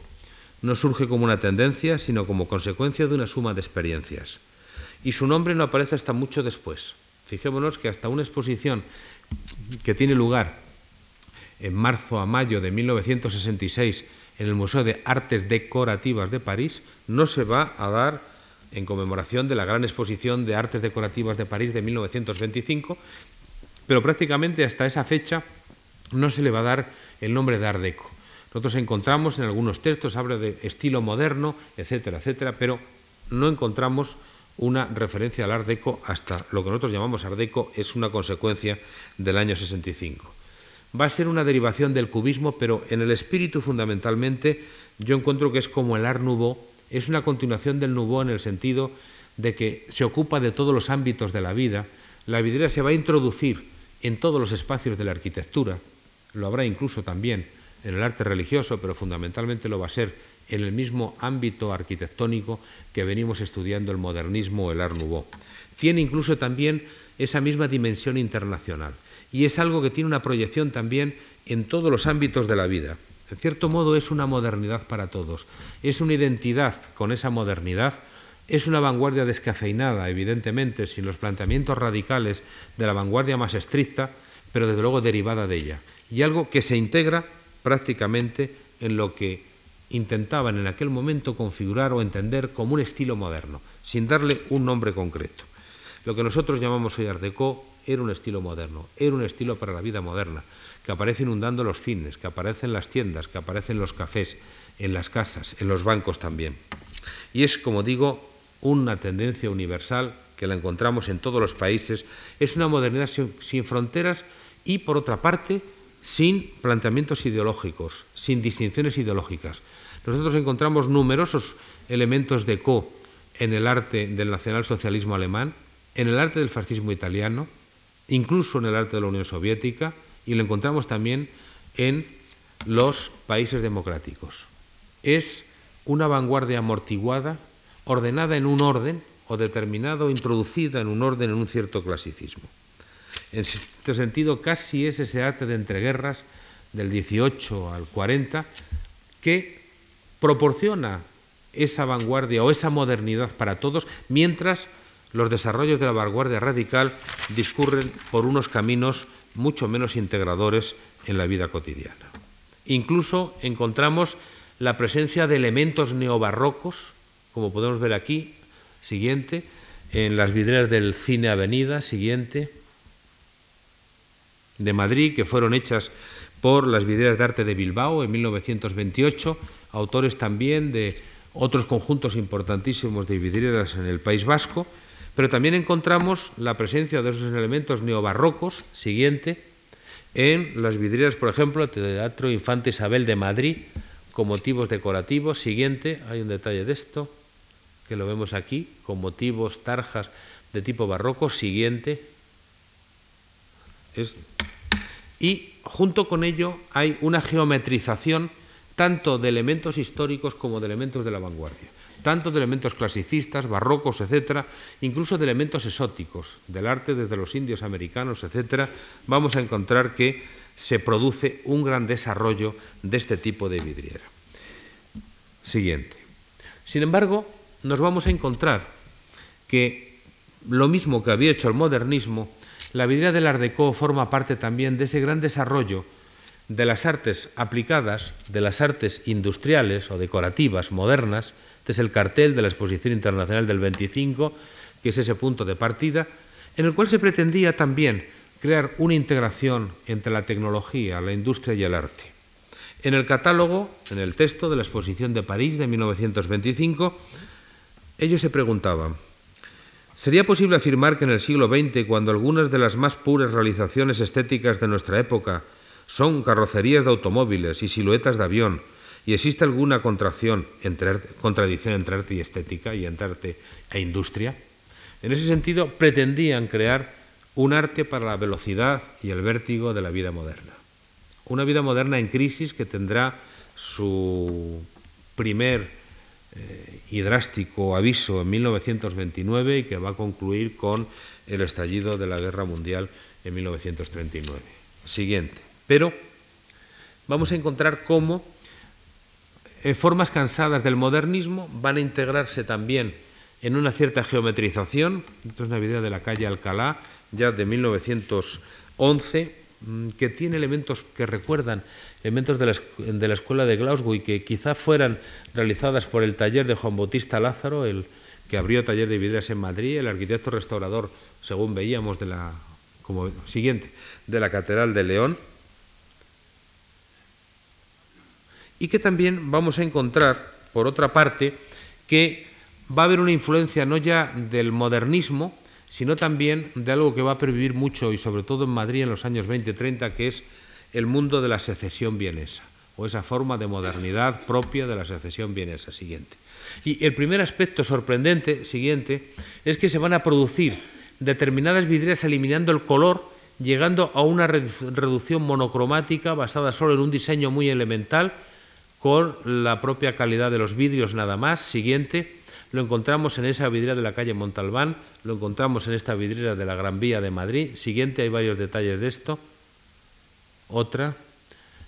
No surge como una tendencia, sino como consecuencia de una suma de experiencias y su nombre no aparece hasta mucho después. Fijémonos que hasta una exposición que tiene lugar en marzo a mayo de 1966 en el Museo de Artes Decorativas de París no se va a dar en conmemoración de la gran exposición de Artes Decorativas de París de 1925, pero prácticamente hasta esa fecha no se le va a dar el nombre de Art Deco. Nosotros encontramos en algunos textos, habla de estilo moderno, etcétera, etcétera, pero no encontramos una referencia al Art Deco hasta lo que nosotros llamamos Art Deco es una consecuencia del año 65. Va a ser una derivación del cubismo, pero en el espíritu fundamentalmente yo encuentro que es como el Art Nouveau, es una continuación del Nouveau en el sentido de que se ocupa de todos los ámbitos de la vida, la vidriera se va a introducir en todos los espacios de la arquitectura, lo habrá incluso también en el arte religioso, pero fundamentalmente lo va a ser en el mismo ámbito arquitectónico que venimos estudiando el modernismo o el Art Nouveau. Tiene incluso también esa misma dimensión internacional y es algo que tiene una proyección también en todos los ámbitos de la vida. En cierto modo es una modernidad para todos. Es una identidad con esa modernidad. Es una vanguardia descafeinada, evidentemente, sin los planteamientos radicales de la vanguardia más estricta, pero desde luego derivada de ella. Y algo que se integra prácticamente en lo que intentaban en aquel momento configurar o entender como un estilo moderno, sin darle un nombre concreto. Lo que nosotros llamamos hoy Art Deco era un estilo moderno, era un estilo para la vida moderna, que aparece inundando los cines, que aparece en las tiendas, que aparece en los cafés, en las casas, en los bancos también. Y es, como digo, una tendencia universal que la encontramos en todos los países, es una modernidad sin, fronteras y, por otra parte, sin planteamientos ideológicos, sin distinciones ideológicas. Nosotros encontramos numerosos elementos de co en el arte del nacionalsocialismo alemán, en el arte del fascismo italiano, incluso en el arte de la Unión Soviética, y lo encontramos también en los países democráticos. Es una vanguardia amortiguada, ordenada en un orden o determinada o introducida en un orden en un cierto clasicismo. En este sentido, casi es ese arte de entreguerras del 18 al 40 que proporciona esa vanguardia o esa modernidad para todos, mientras los desarrollos de la vanguardia radical discurren por unos caminos mucho menos integradores en la vida cotidiana. Incluso encontramos la presencia de elementos neobarrocos, como podemos ver aquí, siguiente, en las vidrieras del Cine Avenida, siguiente, de Madrid, que fueron hechas por las vidrieras de arte de Bilbao en 1928, autores también de otros conjuntos importantísimos de vidrieras en el País Vasco, pero también encontramos la presencia de esos elementos neobarrocos, siguiente, en las vidrieras, por ejemplo, Teatro Infante Isabel de Madrid, con motivos decorativos. Siguiente, hay un detalle de esto, que lo vemos aquí, con motivos, tarjas de tipo barroco. Siguiente. y junto con ello hay una geometrización tanto de elementos históricos como de elementos de la vanguardia tanto de elementos clasicistas, barrocos, etcétera, incluso de elementos exóticos, del arte desde los indios americanos, etcétera, vamos a encontrar que se produce un gran desarrollo de este tipo de vidriera. Siguiente. Sin embargo, nos vamos a encontrar que lo mismo que había hecho el modernismo, la vidriera del Art Deco forma parte también de ese gran desarrollo de las artes aplicadas, de las artes industriales o decorativas modernas, este es el cartel de la Exposición Internacional del 25, que es ese punto de partida, en el cual se pretendía también crear una integración entre la tecnología, la industria y el arte. En el catálogo, en el texto de la Exposición de París de 1925, ellos se preguntaban, ¿sería posible afirmar que en el siglo XX, cuando algunas de las más puras realizaciones estéticas de nuestra época son carrocerías de automóviles y siluetas de avión, ¿Y existe alguna contracción entre, contradicción entre arte y estética y entre arte e industria? En ese sentido, pretendían crear un arte para la velocidad y el vértigo de la vida moderna. Una vida moderna en crisis que tendrá su primer eh, y drástico aviso en 1929 y que va a concluir con el estallido de la Guerra Mundial en 1939. Siguiente. Pero vamos a encontrar cómo eh, formas cansadas del modernismo van a integrarse también en una cierta geometrización. Esto es una idea de la calle Alcalá, ya de 1911, mm, que tiene elementos que recuerdan elementos de la, escuela de Glasgow y que quizá fueran realizadas por el taller de Juan Bautista Lázaro, el que abrió taller de vidrieras en Madrid, el arquitecto restaurador, según veíamos, de la como siguiente, de la Catedral de León y que también vamos a encontrar, por otra parte, que va a haber una influencia no ya del modernismo, sino también de algo que va a pervivir mucho y sobre todo en Madrid en los años 20-30, que es el mundo de la secesión vienesa, o esa forma de modernidad propia de la secesión vienesa siguiente. Y el primer aspecto sorprendente siguiente es que se van a producir determinadas vidrieras eliminando el color, llegando a una reducción monocromática basada solo en un diseño muy elemental, con la propia calidad de los vidrios nada más. Siguiente, lo encontramos en esa vidriera de la calle Montalbán, lo encontramos en esta vidriera de la Gran Vía de Madrid. Siguiente, hay varios detalles de esto. Otra.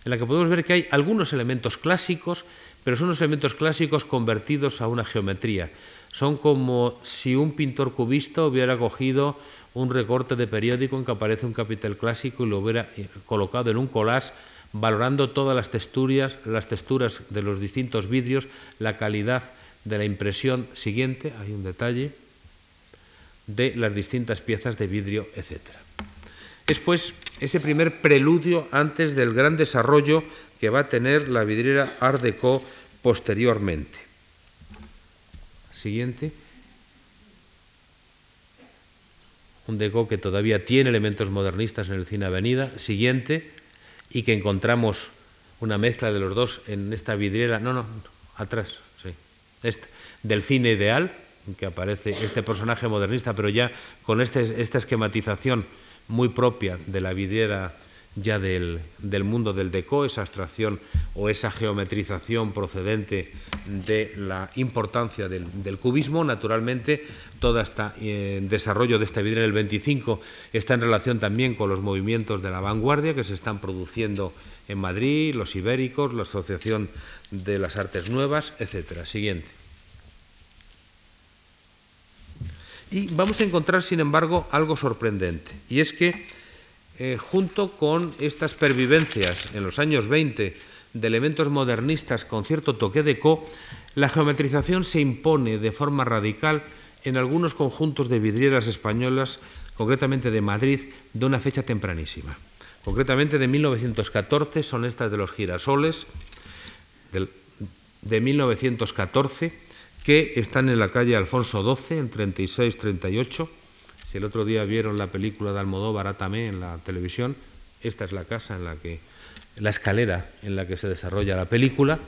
en la que podemos ver que hay algunos elementos clásicos, pero son unos elementos clásicos convertidos a una geometría. Son como si un pintor cubista hubiera cogido un recorte de periódico en que aparece un capitel clásico y lo hubiera eh, colocado en un collage valorando todas las texturas, las texturas de los distintos vidrios, la calidad de la impresión siguiente, hay un detalle, de las distintas piezas de vidrio, etc. Es pues ese primer preludio antes del gran desarrollo que va a tener la vidriera Art Deco posteriormente. Siguiente. Un Deco que todavía tiene elementos modernistas en el cine Avenida. Siguiente. Y que encontramos una mezcla de los dos en esta vidriera. No, no, atrás, sí. Este, del cine ideal, que aparece este personaje modernista, pero ya con este, esta esquematización muy propia de la vidriera ya del, mundo del deco, esa abstracción o esa geometrización procedente de la importancia del, cubismo. Naturalmente, todo este desarrollo de esta vidriera del 25 está en relación también con los movimientos de la vanguardia que se están produciendo en Madrid, los ibéricos, la Asociación de las Artes Nuevas, etcétera. Siguiente. Y vamos a encontrar, sin embargo, algo sorprendente, y es que eh, junto con estas pervivencias en los años 20 de elementos modernistas con cierto toque de co, la geometrización se impone de forma radical en algunos conjuntos de vidrieras españolas, concretamente de Madrid, de una fecha tempranísima. Concretamente de 1914 son estas de los girasoles, de 1914 que están en la calle Alfonso XII, en 36-38. El otro día vieron la película de Almodóvar Atame en la televisión, esta es la casa en la que, la escalera en la que se desarrolla la película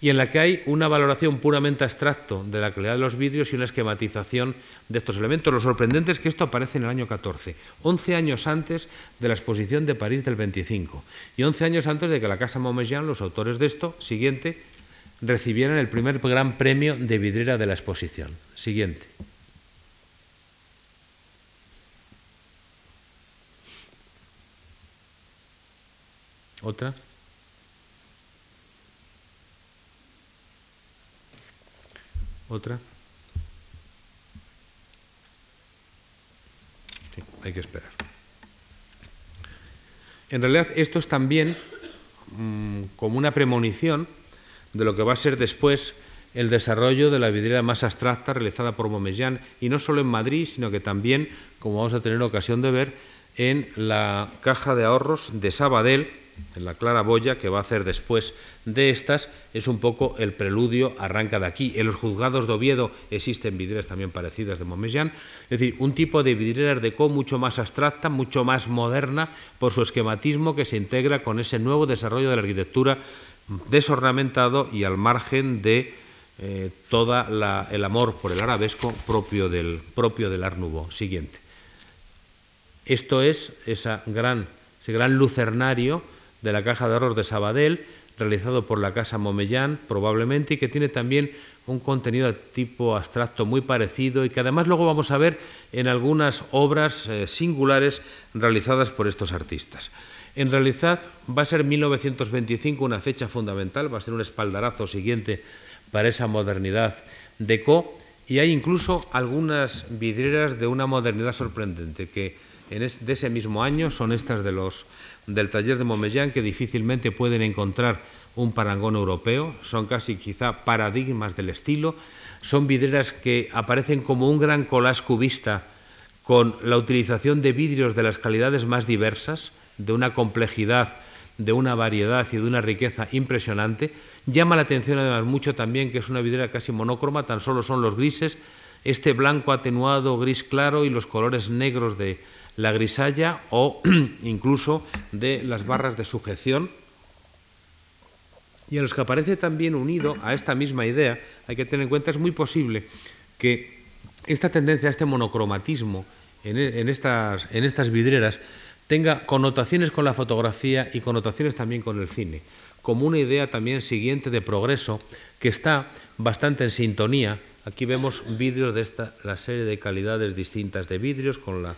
y en la que hay una valoración puramente abstracto de la calidad de los vidrios y una esquematización de estos elementos. Lo sorprendente es que esto aparece en el año 14, 11 años antes de la exposición de París del 25 y 11 años antes de que la Casa Montmellán, los autores de esto, siguiente, recibieron el primer gran premio de vidriera de la exposición. Siguiente. ¿Otra? ¿Otra? Sí, hay que esperar. En realidad esto es también mm, como una premonición de lo que va a ser después el desarrollo de la vidriera más abstracta realizada por Momellán, y no solo en Madrid, sino que también, como vamos a tener ocasión de ver, en la caja de ahorros de Sabadell, en la Clara Boya, que va a hacer después de estas, es un poco el preludio, arranca de aquí. En los juzgados de Oviedo existen vidrieras también parecidas de Momellán, es decir, un tipo de vidriera de co mucho más abstracta, mucho más moderna, por su esquematismo que se integra con ese nuevo desarrollo de la arquitectura desornamentado y al margen de eh, todo el amor por el arabesco propio del, propio del Art. Siguiente. Esto es esa gran, ese gran lucernario de la caja de horror de Sabadell, realizado por la Casa Momellán, probablemente, y que tiene también un contenido tipo abstracto muy parecido y que además luego vamos a ver en algunas obras eh, singulares realizadas por estos artistas. En realidad va a ser 1925 una fecha fundamental, va a ser un espaldarazo siguiente para esa modernidad deco y hay incluso algunas vidrieras de una modernidad sorprendente que en de ese mismo año son estas de los del taller de Momellán que difícilmente pueden encontrar un parangón europeo, son casi quizá paradigmas del estilo, son vidrieras que aparecen como un gran collage cubista con la utilización de vidrios de las calidades más diversas, de una complejidad, de una variedad y de una riqueza impresionante. Llama la atención además mucho también que es una vidriera casi monócroma, tan solo son los grises, este blanco atenuado, gris claro y los colores negros de la grisalla o incluso de las barras de sujeción. Y a los que aparece también unido a esta misma idea, hay que tener en cuenta, es muy posible que esta tendencia a este monocromatismo en, en estas, en estas vidrieras tenga connotaciones con la fotografía y connotaciones también con el cine, como una idea también siguiente de progreso que está bastante en sintonía. Aquí vemos vidrios de esta la serie de calidades distintas de vidrios con la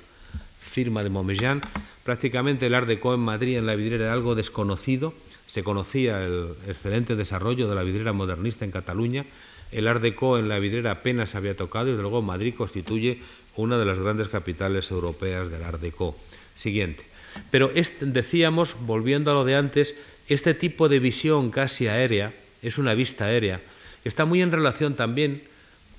firma de Momellán. Prácticamente el Art Deco en Madrid en la vidriera era algo desconocido. se conocía el excelente desarrollo de la vidriera modernista en Cataluña, el Art Deco en la vidriera apenas había tocado y desde luego Madrid constituye una de las grandes capitales europeas del Art Deco. Siguiente. Pero decíamos, volviendo a lo de antes, este tipo de visión casi aérea, es una vista aérea, está muy en relación también,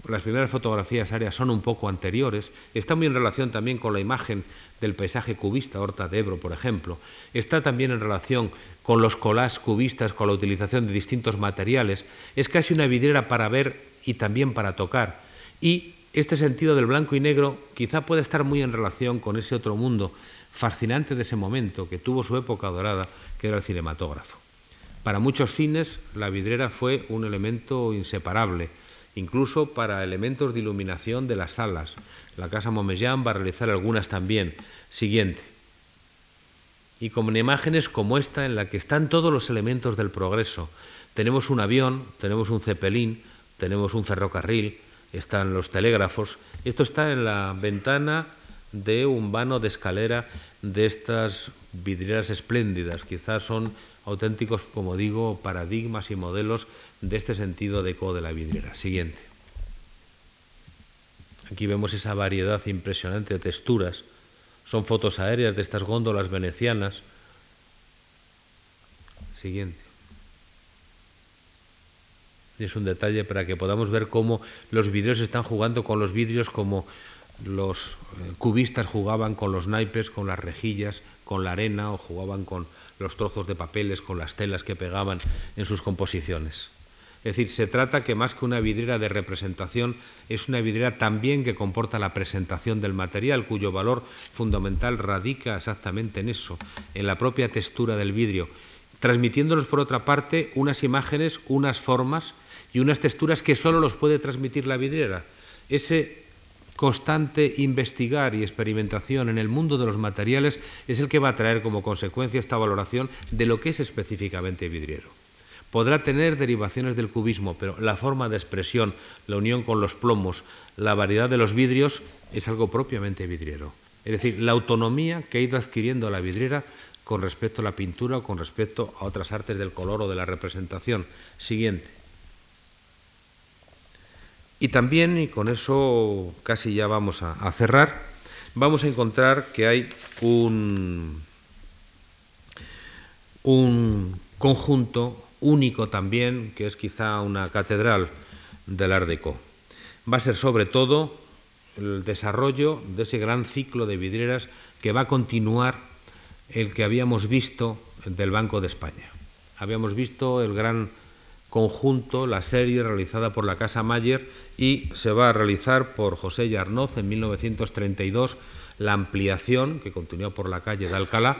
las primeras fotografías aéreas son un poco anteriores, está muy en relación también con la imagen del paisaje cubista, Horta de Ebro, por ejemplo, está también en relación con los colás cubistas, con la utilización de distintos materiales, es casi una vidriera para ver y también para tocar. Y este sentido del blanco y negro quizá puede estar muy en relación con ese otro mundo fascinante de ese momento, que tuvo su época dorada, que era el cinematógrafo. Para muchos cines la vidriera fue un elemento inseparable, incluso para elementos de iluminación de las salas. La Casa Momellán va a realizar algunas también. Siguiente. Y con imágenes como esta, en la que están todos los elementos del progreso. Tenemos un avión, tenemos un cepelín, tenemos un ferrocarril, están los telégrafos. Esto está en la ventana de un vano de escalera de estas vidrieras espléndidas. Quizás son auténticos, como digo, paradigmas y modelos de este sentido de eco de la vidriera. Siguiente. Aquí vemos esa variedad impresionante de texturas. Son fotos aéreas de estas góndolas venecianas. Siguiente. Es un detalle para que podamos ver cómo los vidrios están jugando con los vidrios como los eh, cubistas jugaban con los naipes, con las rejillas, con la arena o jugaban con los trozos de papeles, con las telas que pegaban en sus composiciones. Es decir, se trata que más que una vidriera de representación, es una vidriera también que comporta la presentación del material, cuyo valor fundamental radica exactamente en eso, en la propia textura del vidrio, transmitiéndonos por otra parte unas imágenes, unas formas y unas texturas que solo los puede transmitir la vidriera. Ese constante investigar y experimentación en el mundo de los materiales es el que va a traer como consecuencia esta valoración de lo que es específicamente vidriero. Podrá tener derivaciones del cubismo, pero la forma de expresión, la unión con los plomos, la variedad de los vidrios es algo propiamente vidriero. Es decir, la autonomía que ha ido adquiriendo la vidriera con respecto a la pintura o con respecto a otras artes del color o de la representación. Siguiente. Y también, y con eso casi ya vamos a, cerrar, vamos a encontrar que hay un, un conjunto único también, que es quizá una catedral del Art Deco. Va a ser sobre todo el desarrollo de ese gran ciclo de vidrieras que va a continuar el que habíamos visto del Banco de España. Habíamos visto el gran conjunto, la serie realizada por la Casa Mayer y se va a realizar por José Yarnoz en 1932 la ampliación que continúa por la calle de Alcalá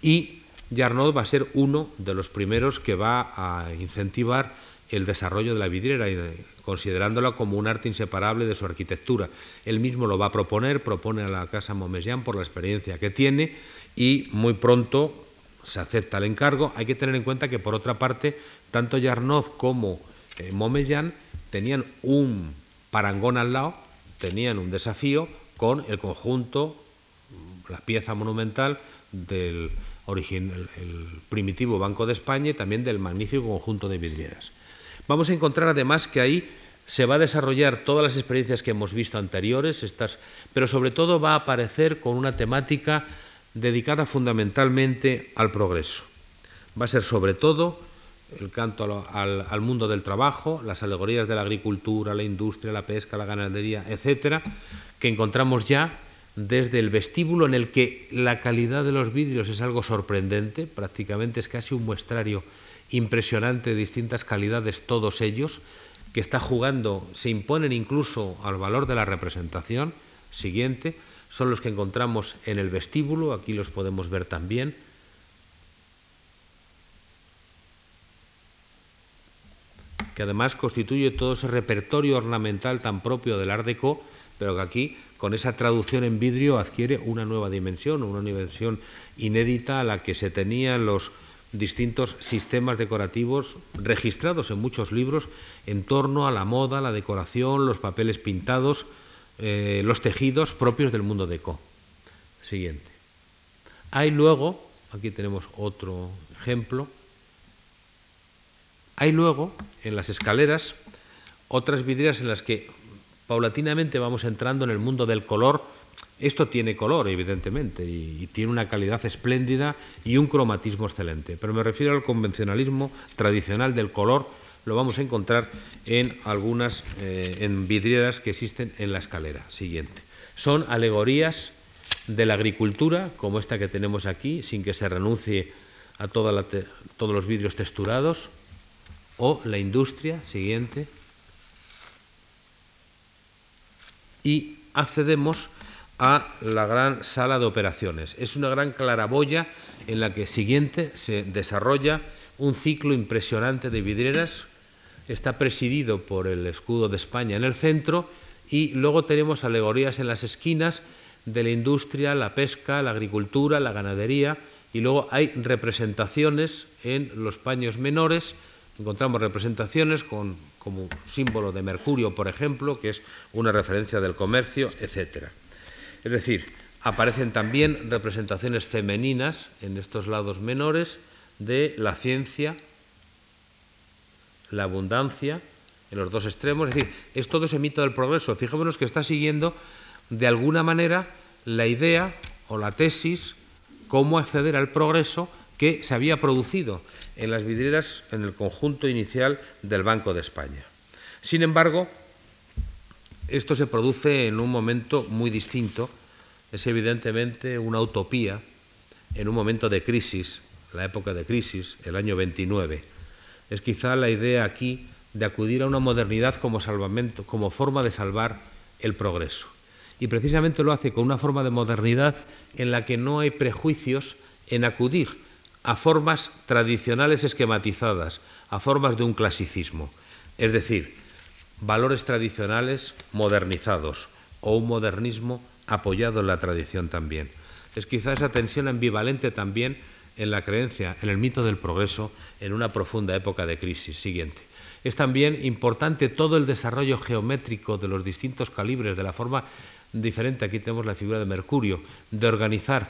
y Yarnoz va a ser uno de los primeros que va a incentivar el desarrollo de la vidriera, considerándola como un arte inseparable de su arquitectura. Él mismo lo va a proponer, propone a la Casa Momesian por la experiencia que tiene y muy pronto se acepta el encargo. Hay que tener en cuenta que, por otra parte, tanto Yarnoz como eh, tenían un parangón al lado, tenían un desafío con el conjunto, la pieza monumental del el primitivo Banco de España y también del magnífico conjunto de vidrieras. Vamos a encontrar además que ahí se va a desarrollar todas las experiencias que hemos visto anteriores, estas, pero sobre todo va a aparecer con una temática dedicada fundamentalmente al progreso. Va a ser sobre todo el canto al, mundo del trabajo, las alegorías de la agricultura, la industria, la pesca, la ganadería, etcétera, que encontramos ya desde el vestíbulo en el que la calidad de los vidrios es algo sorprendente, prácticamente es casi un muestrario impresionante de distintas calidades, todos ellos, que está jugando, se imponen incluso al valor de la representación. Siguiente, son los que encontramos en el vestíbulo, aquí los podemos ver también, que además constituye todo ese repertorio ornamental tan propio del Art Deco, pero que aquí, con esa traducción en vidrio, adquiere una nueva dimensión, una dimensión inédita a la que se tenían los distintos sistemas decorativos registrados en muchos libros en torno a la moda, la decoración, los papeles pintados, eh, los tejidos propios del mundo deco. Siguiente. Hay luego, aquí tenemos otro ejemplo, Hay luego, en las escaleras, otras vidrieras en las que paulatinamente vamos entrando en el mundo del color. Esto tiene color, evidentemente, y, tiene una calidad espléndida y un cromatismo excelente. Pero me refiero al convencionalismo tradicional del color, lo vamos a encontrar en algunas eh, en vidrieras que existen en la escalera siguiente. Son alegorías de la agricultura, como esta que tenemos aquí, sin que se renuncie a todos los vidrios texturados, o la industria siguiente, y accedemos a la gran sala de operaciones. Es una gran claraboya en la que siguiente se desarrolla un ciclo impresionante de vidrieras. Está presidido por el escudo de España en el centro y luego tenemos alegorías en las esquinas de la industria, la pesca, la agricultura, la ganadería y luego hay representaciones en los paños menores. Encontramos representaciones con como símbolo de Mercurio, por ejemplo, que es una referencia del comercio, etc. Es decir, aparecen también representaciones femeninas en estos lados menores de la ciencia, la abundancia, en los dos extremos. Es decir, es todo ese mito del progreso. Fijémonos que está siguiendo de alguna manera la idea o la tesis cómo acceder al progreso que se había producido en las vidrieras en el conjunto inicial del Banco de España. Sin embargo, esto se produce en un momento muy distinto, es evidentemente una utopía en un momento de crisis, la época de crisis, el año 29. Es quizá la idea aquí de acudir a una modernidad como salvamento, como forma de salvar el progreso. Y precisamente lo hace con una forma de modernidad en la que no hay prejuicios en acudir a formas tradicionales esquematizadas, a formas de un clasicismo, es decir, valores tradicionales modernizados o un modernismo apoyado en la tradición también. Es quizá esa tensión ambivalente también en la creencia, en el mito del progreso, en una profunda época de crisis siguiente. Es también importante todo el desarrollo geométrico de los distintos calibres, de la forma diferente, aquí tenemos la figura de Mercurio, de organizar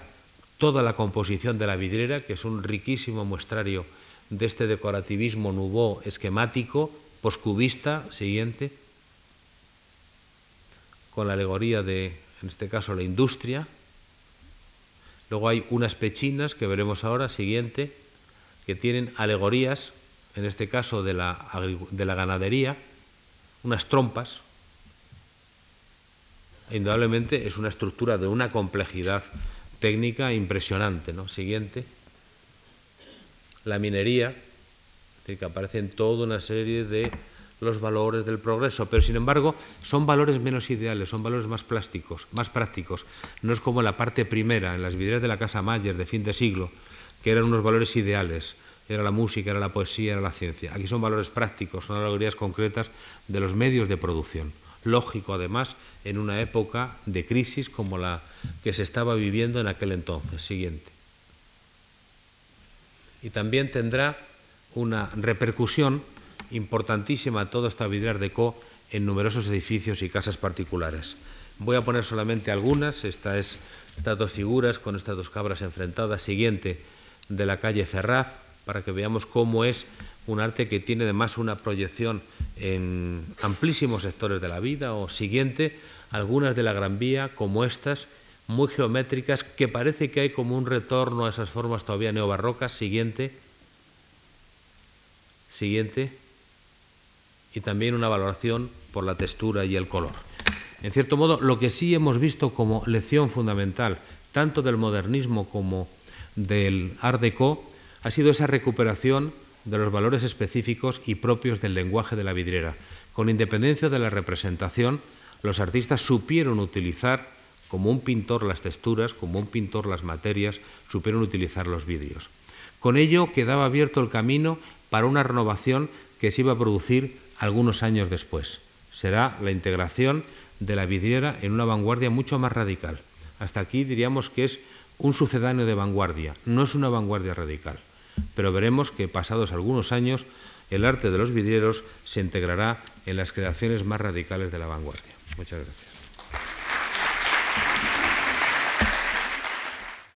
toda la composición de la vidriera, que es un riquísimo muestrario de este decorativismo nouveau esquemático, poscubista, siguiente, con la alegoría de, en este caso, la industria. Luego hay unas pechinas que veremos ahora, siguiente, que tienen alegorías, en este caso de la, de la ganadería, unas trompas. Indudablemente es una estructura de una complejidad técnica impresionante. ¿no? Siguiente. La minería, que aparecen toda una serie de los valores del progreso, pero sin embargo son valores menos ideales, son valores más plásticos, más prácticos. No es como la parte primera, en las vidrieras de la Casa Mayer de fin de siglo, que eran unos valores ideales, era la música, era la poesía, era la ciencia. Aquí son valores prácticos, son alegorías concretas de los medios de producción. Lógico, además, en una época de crisis como la que se estaba viviendo en aquel entonces. Siguiente. Y también tendrá una repercusión importantísima toda esta vidriera de Co en numerosos edificios y casas particulares. Voy a poner solamente algunas, esta es, estas dos figuras con estas dos cabras enfrentadas, siguiente de la calle Ferraz, para que veamos cómo es un arte que tiene además una proyección en amplísimos sectores de la vida, o siguiente, algunas de la Gran Vía, como estas, muy geométricas, que parece que hay como un retorno a esas formas todavía neobarrocas, siguiente, siguiente, y también una valoración por la textura y el color. En cierto modo, lo que sí hemos visto como lección fundamental, tanto del modernismo como del Art Deco, ha sido esa recuperación de los valores específicos y propios del lenguaje de la vidriera. Con independencia de la representación, los artistas supieron utilizar como un pintor las texturas, como un pintor las materias, supieron utilizar los vidrios. Con ello quedaba abierto el camino para una renovación que se iba a producir algunos años después. Será la integración de la vidriera en una vanguardia mucho más radical. Hasta aquí diríamos que es un sucedáneo de vanguardia, no es una vanguardia radical. Pero veremos que pasados algunos años el arte de los vidrieros se integrará en las creaciones más radicales de la vanguardia. Muchas gracias.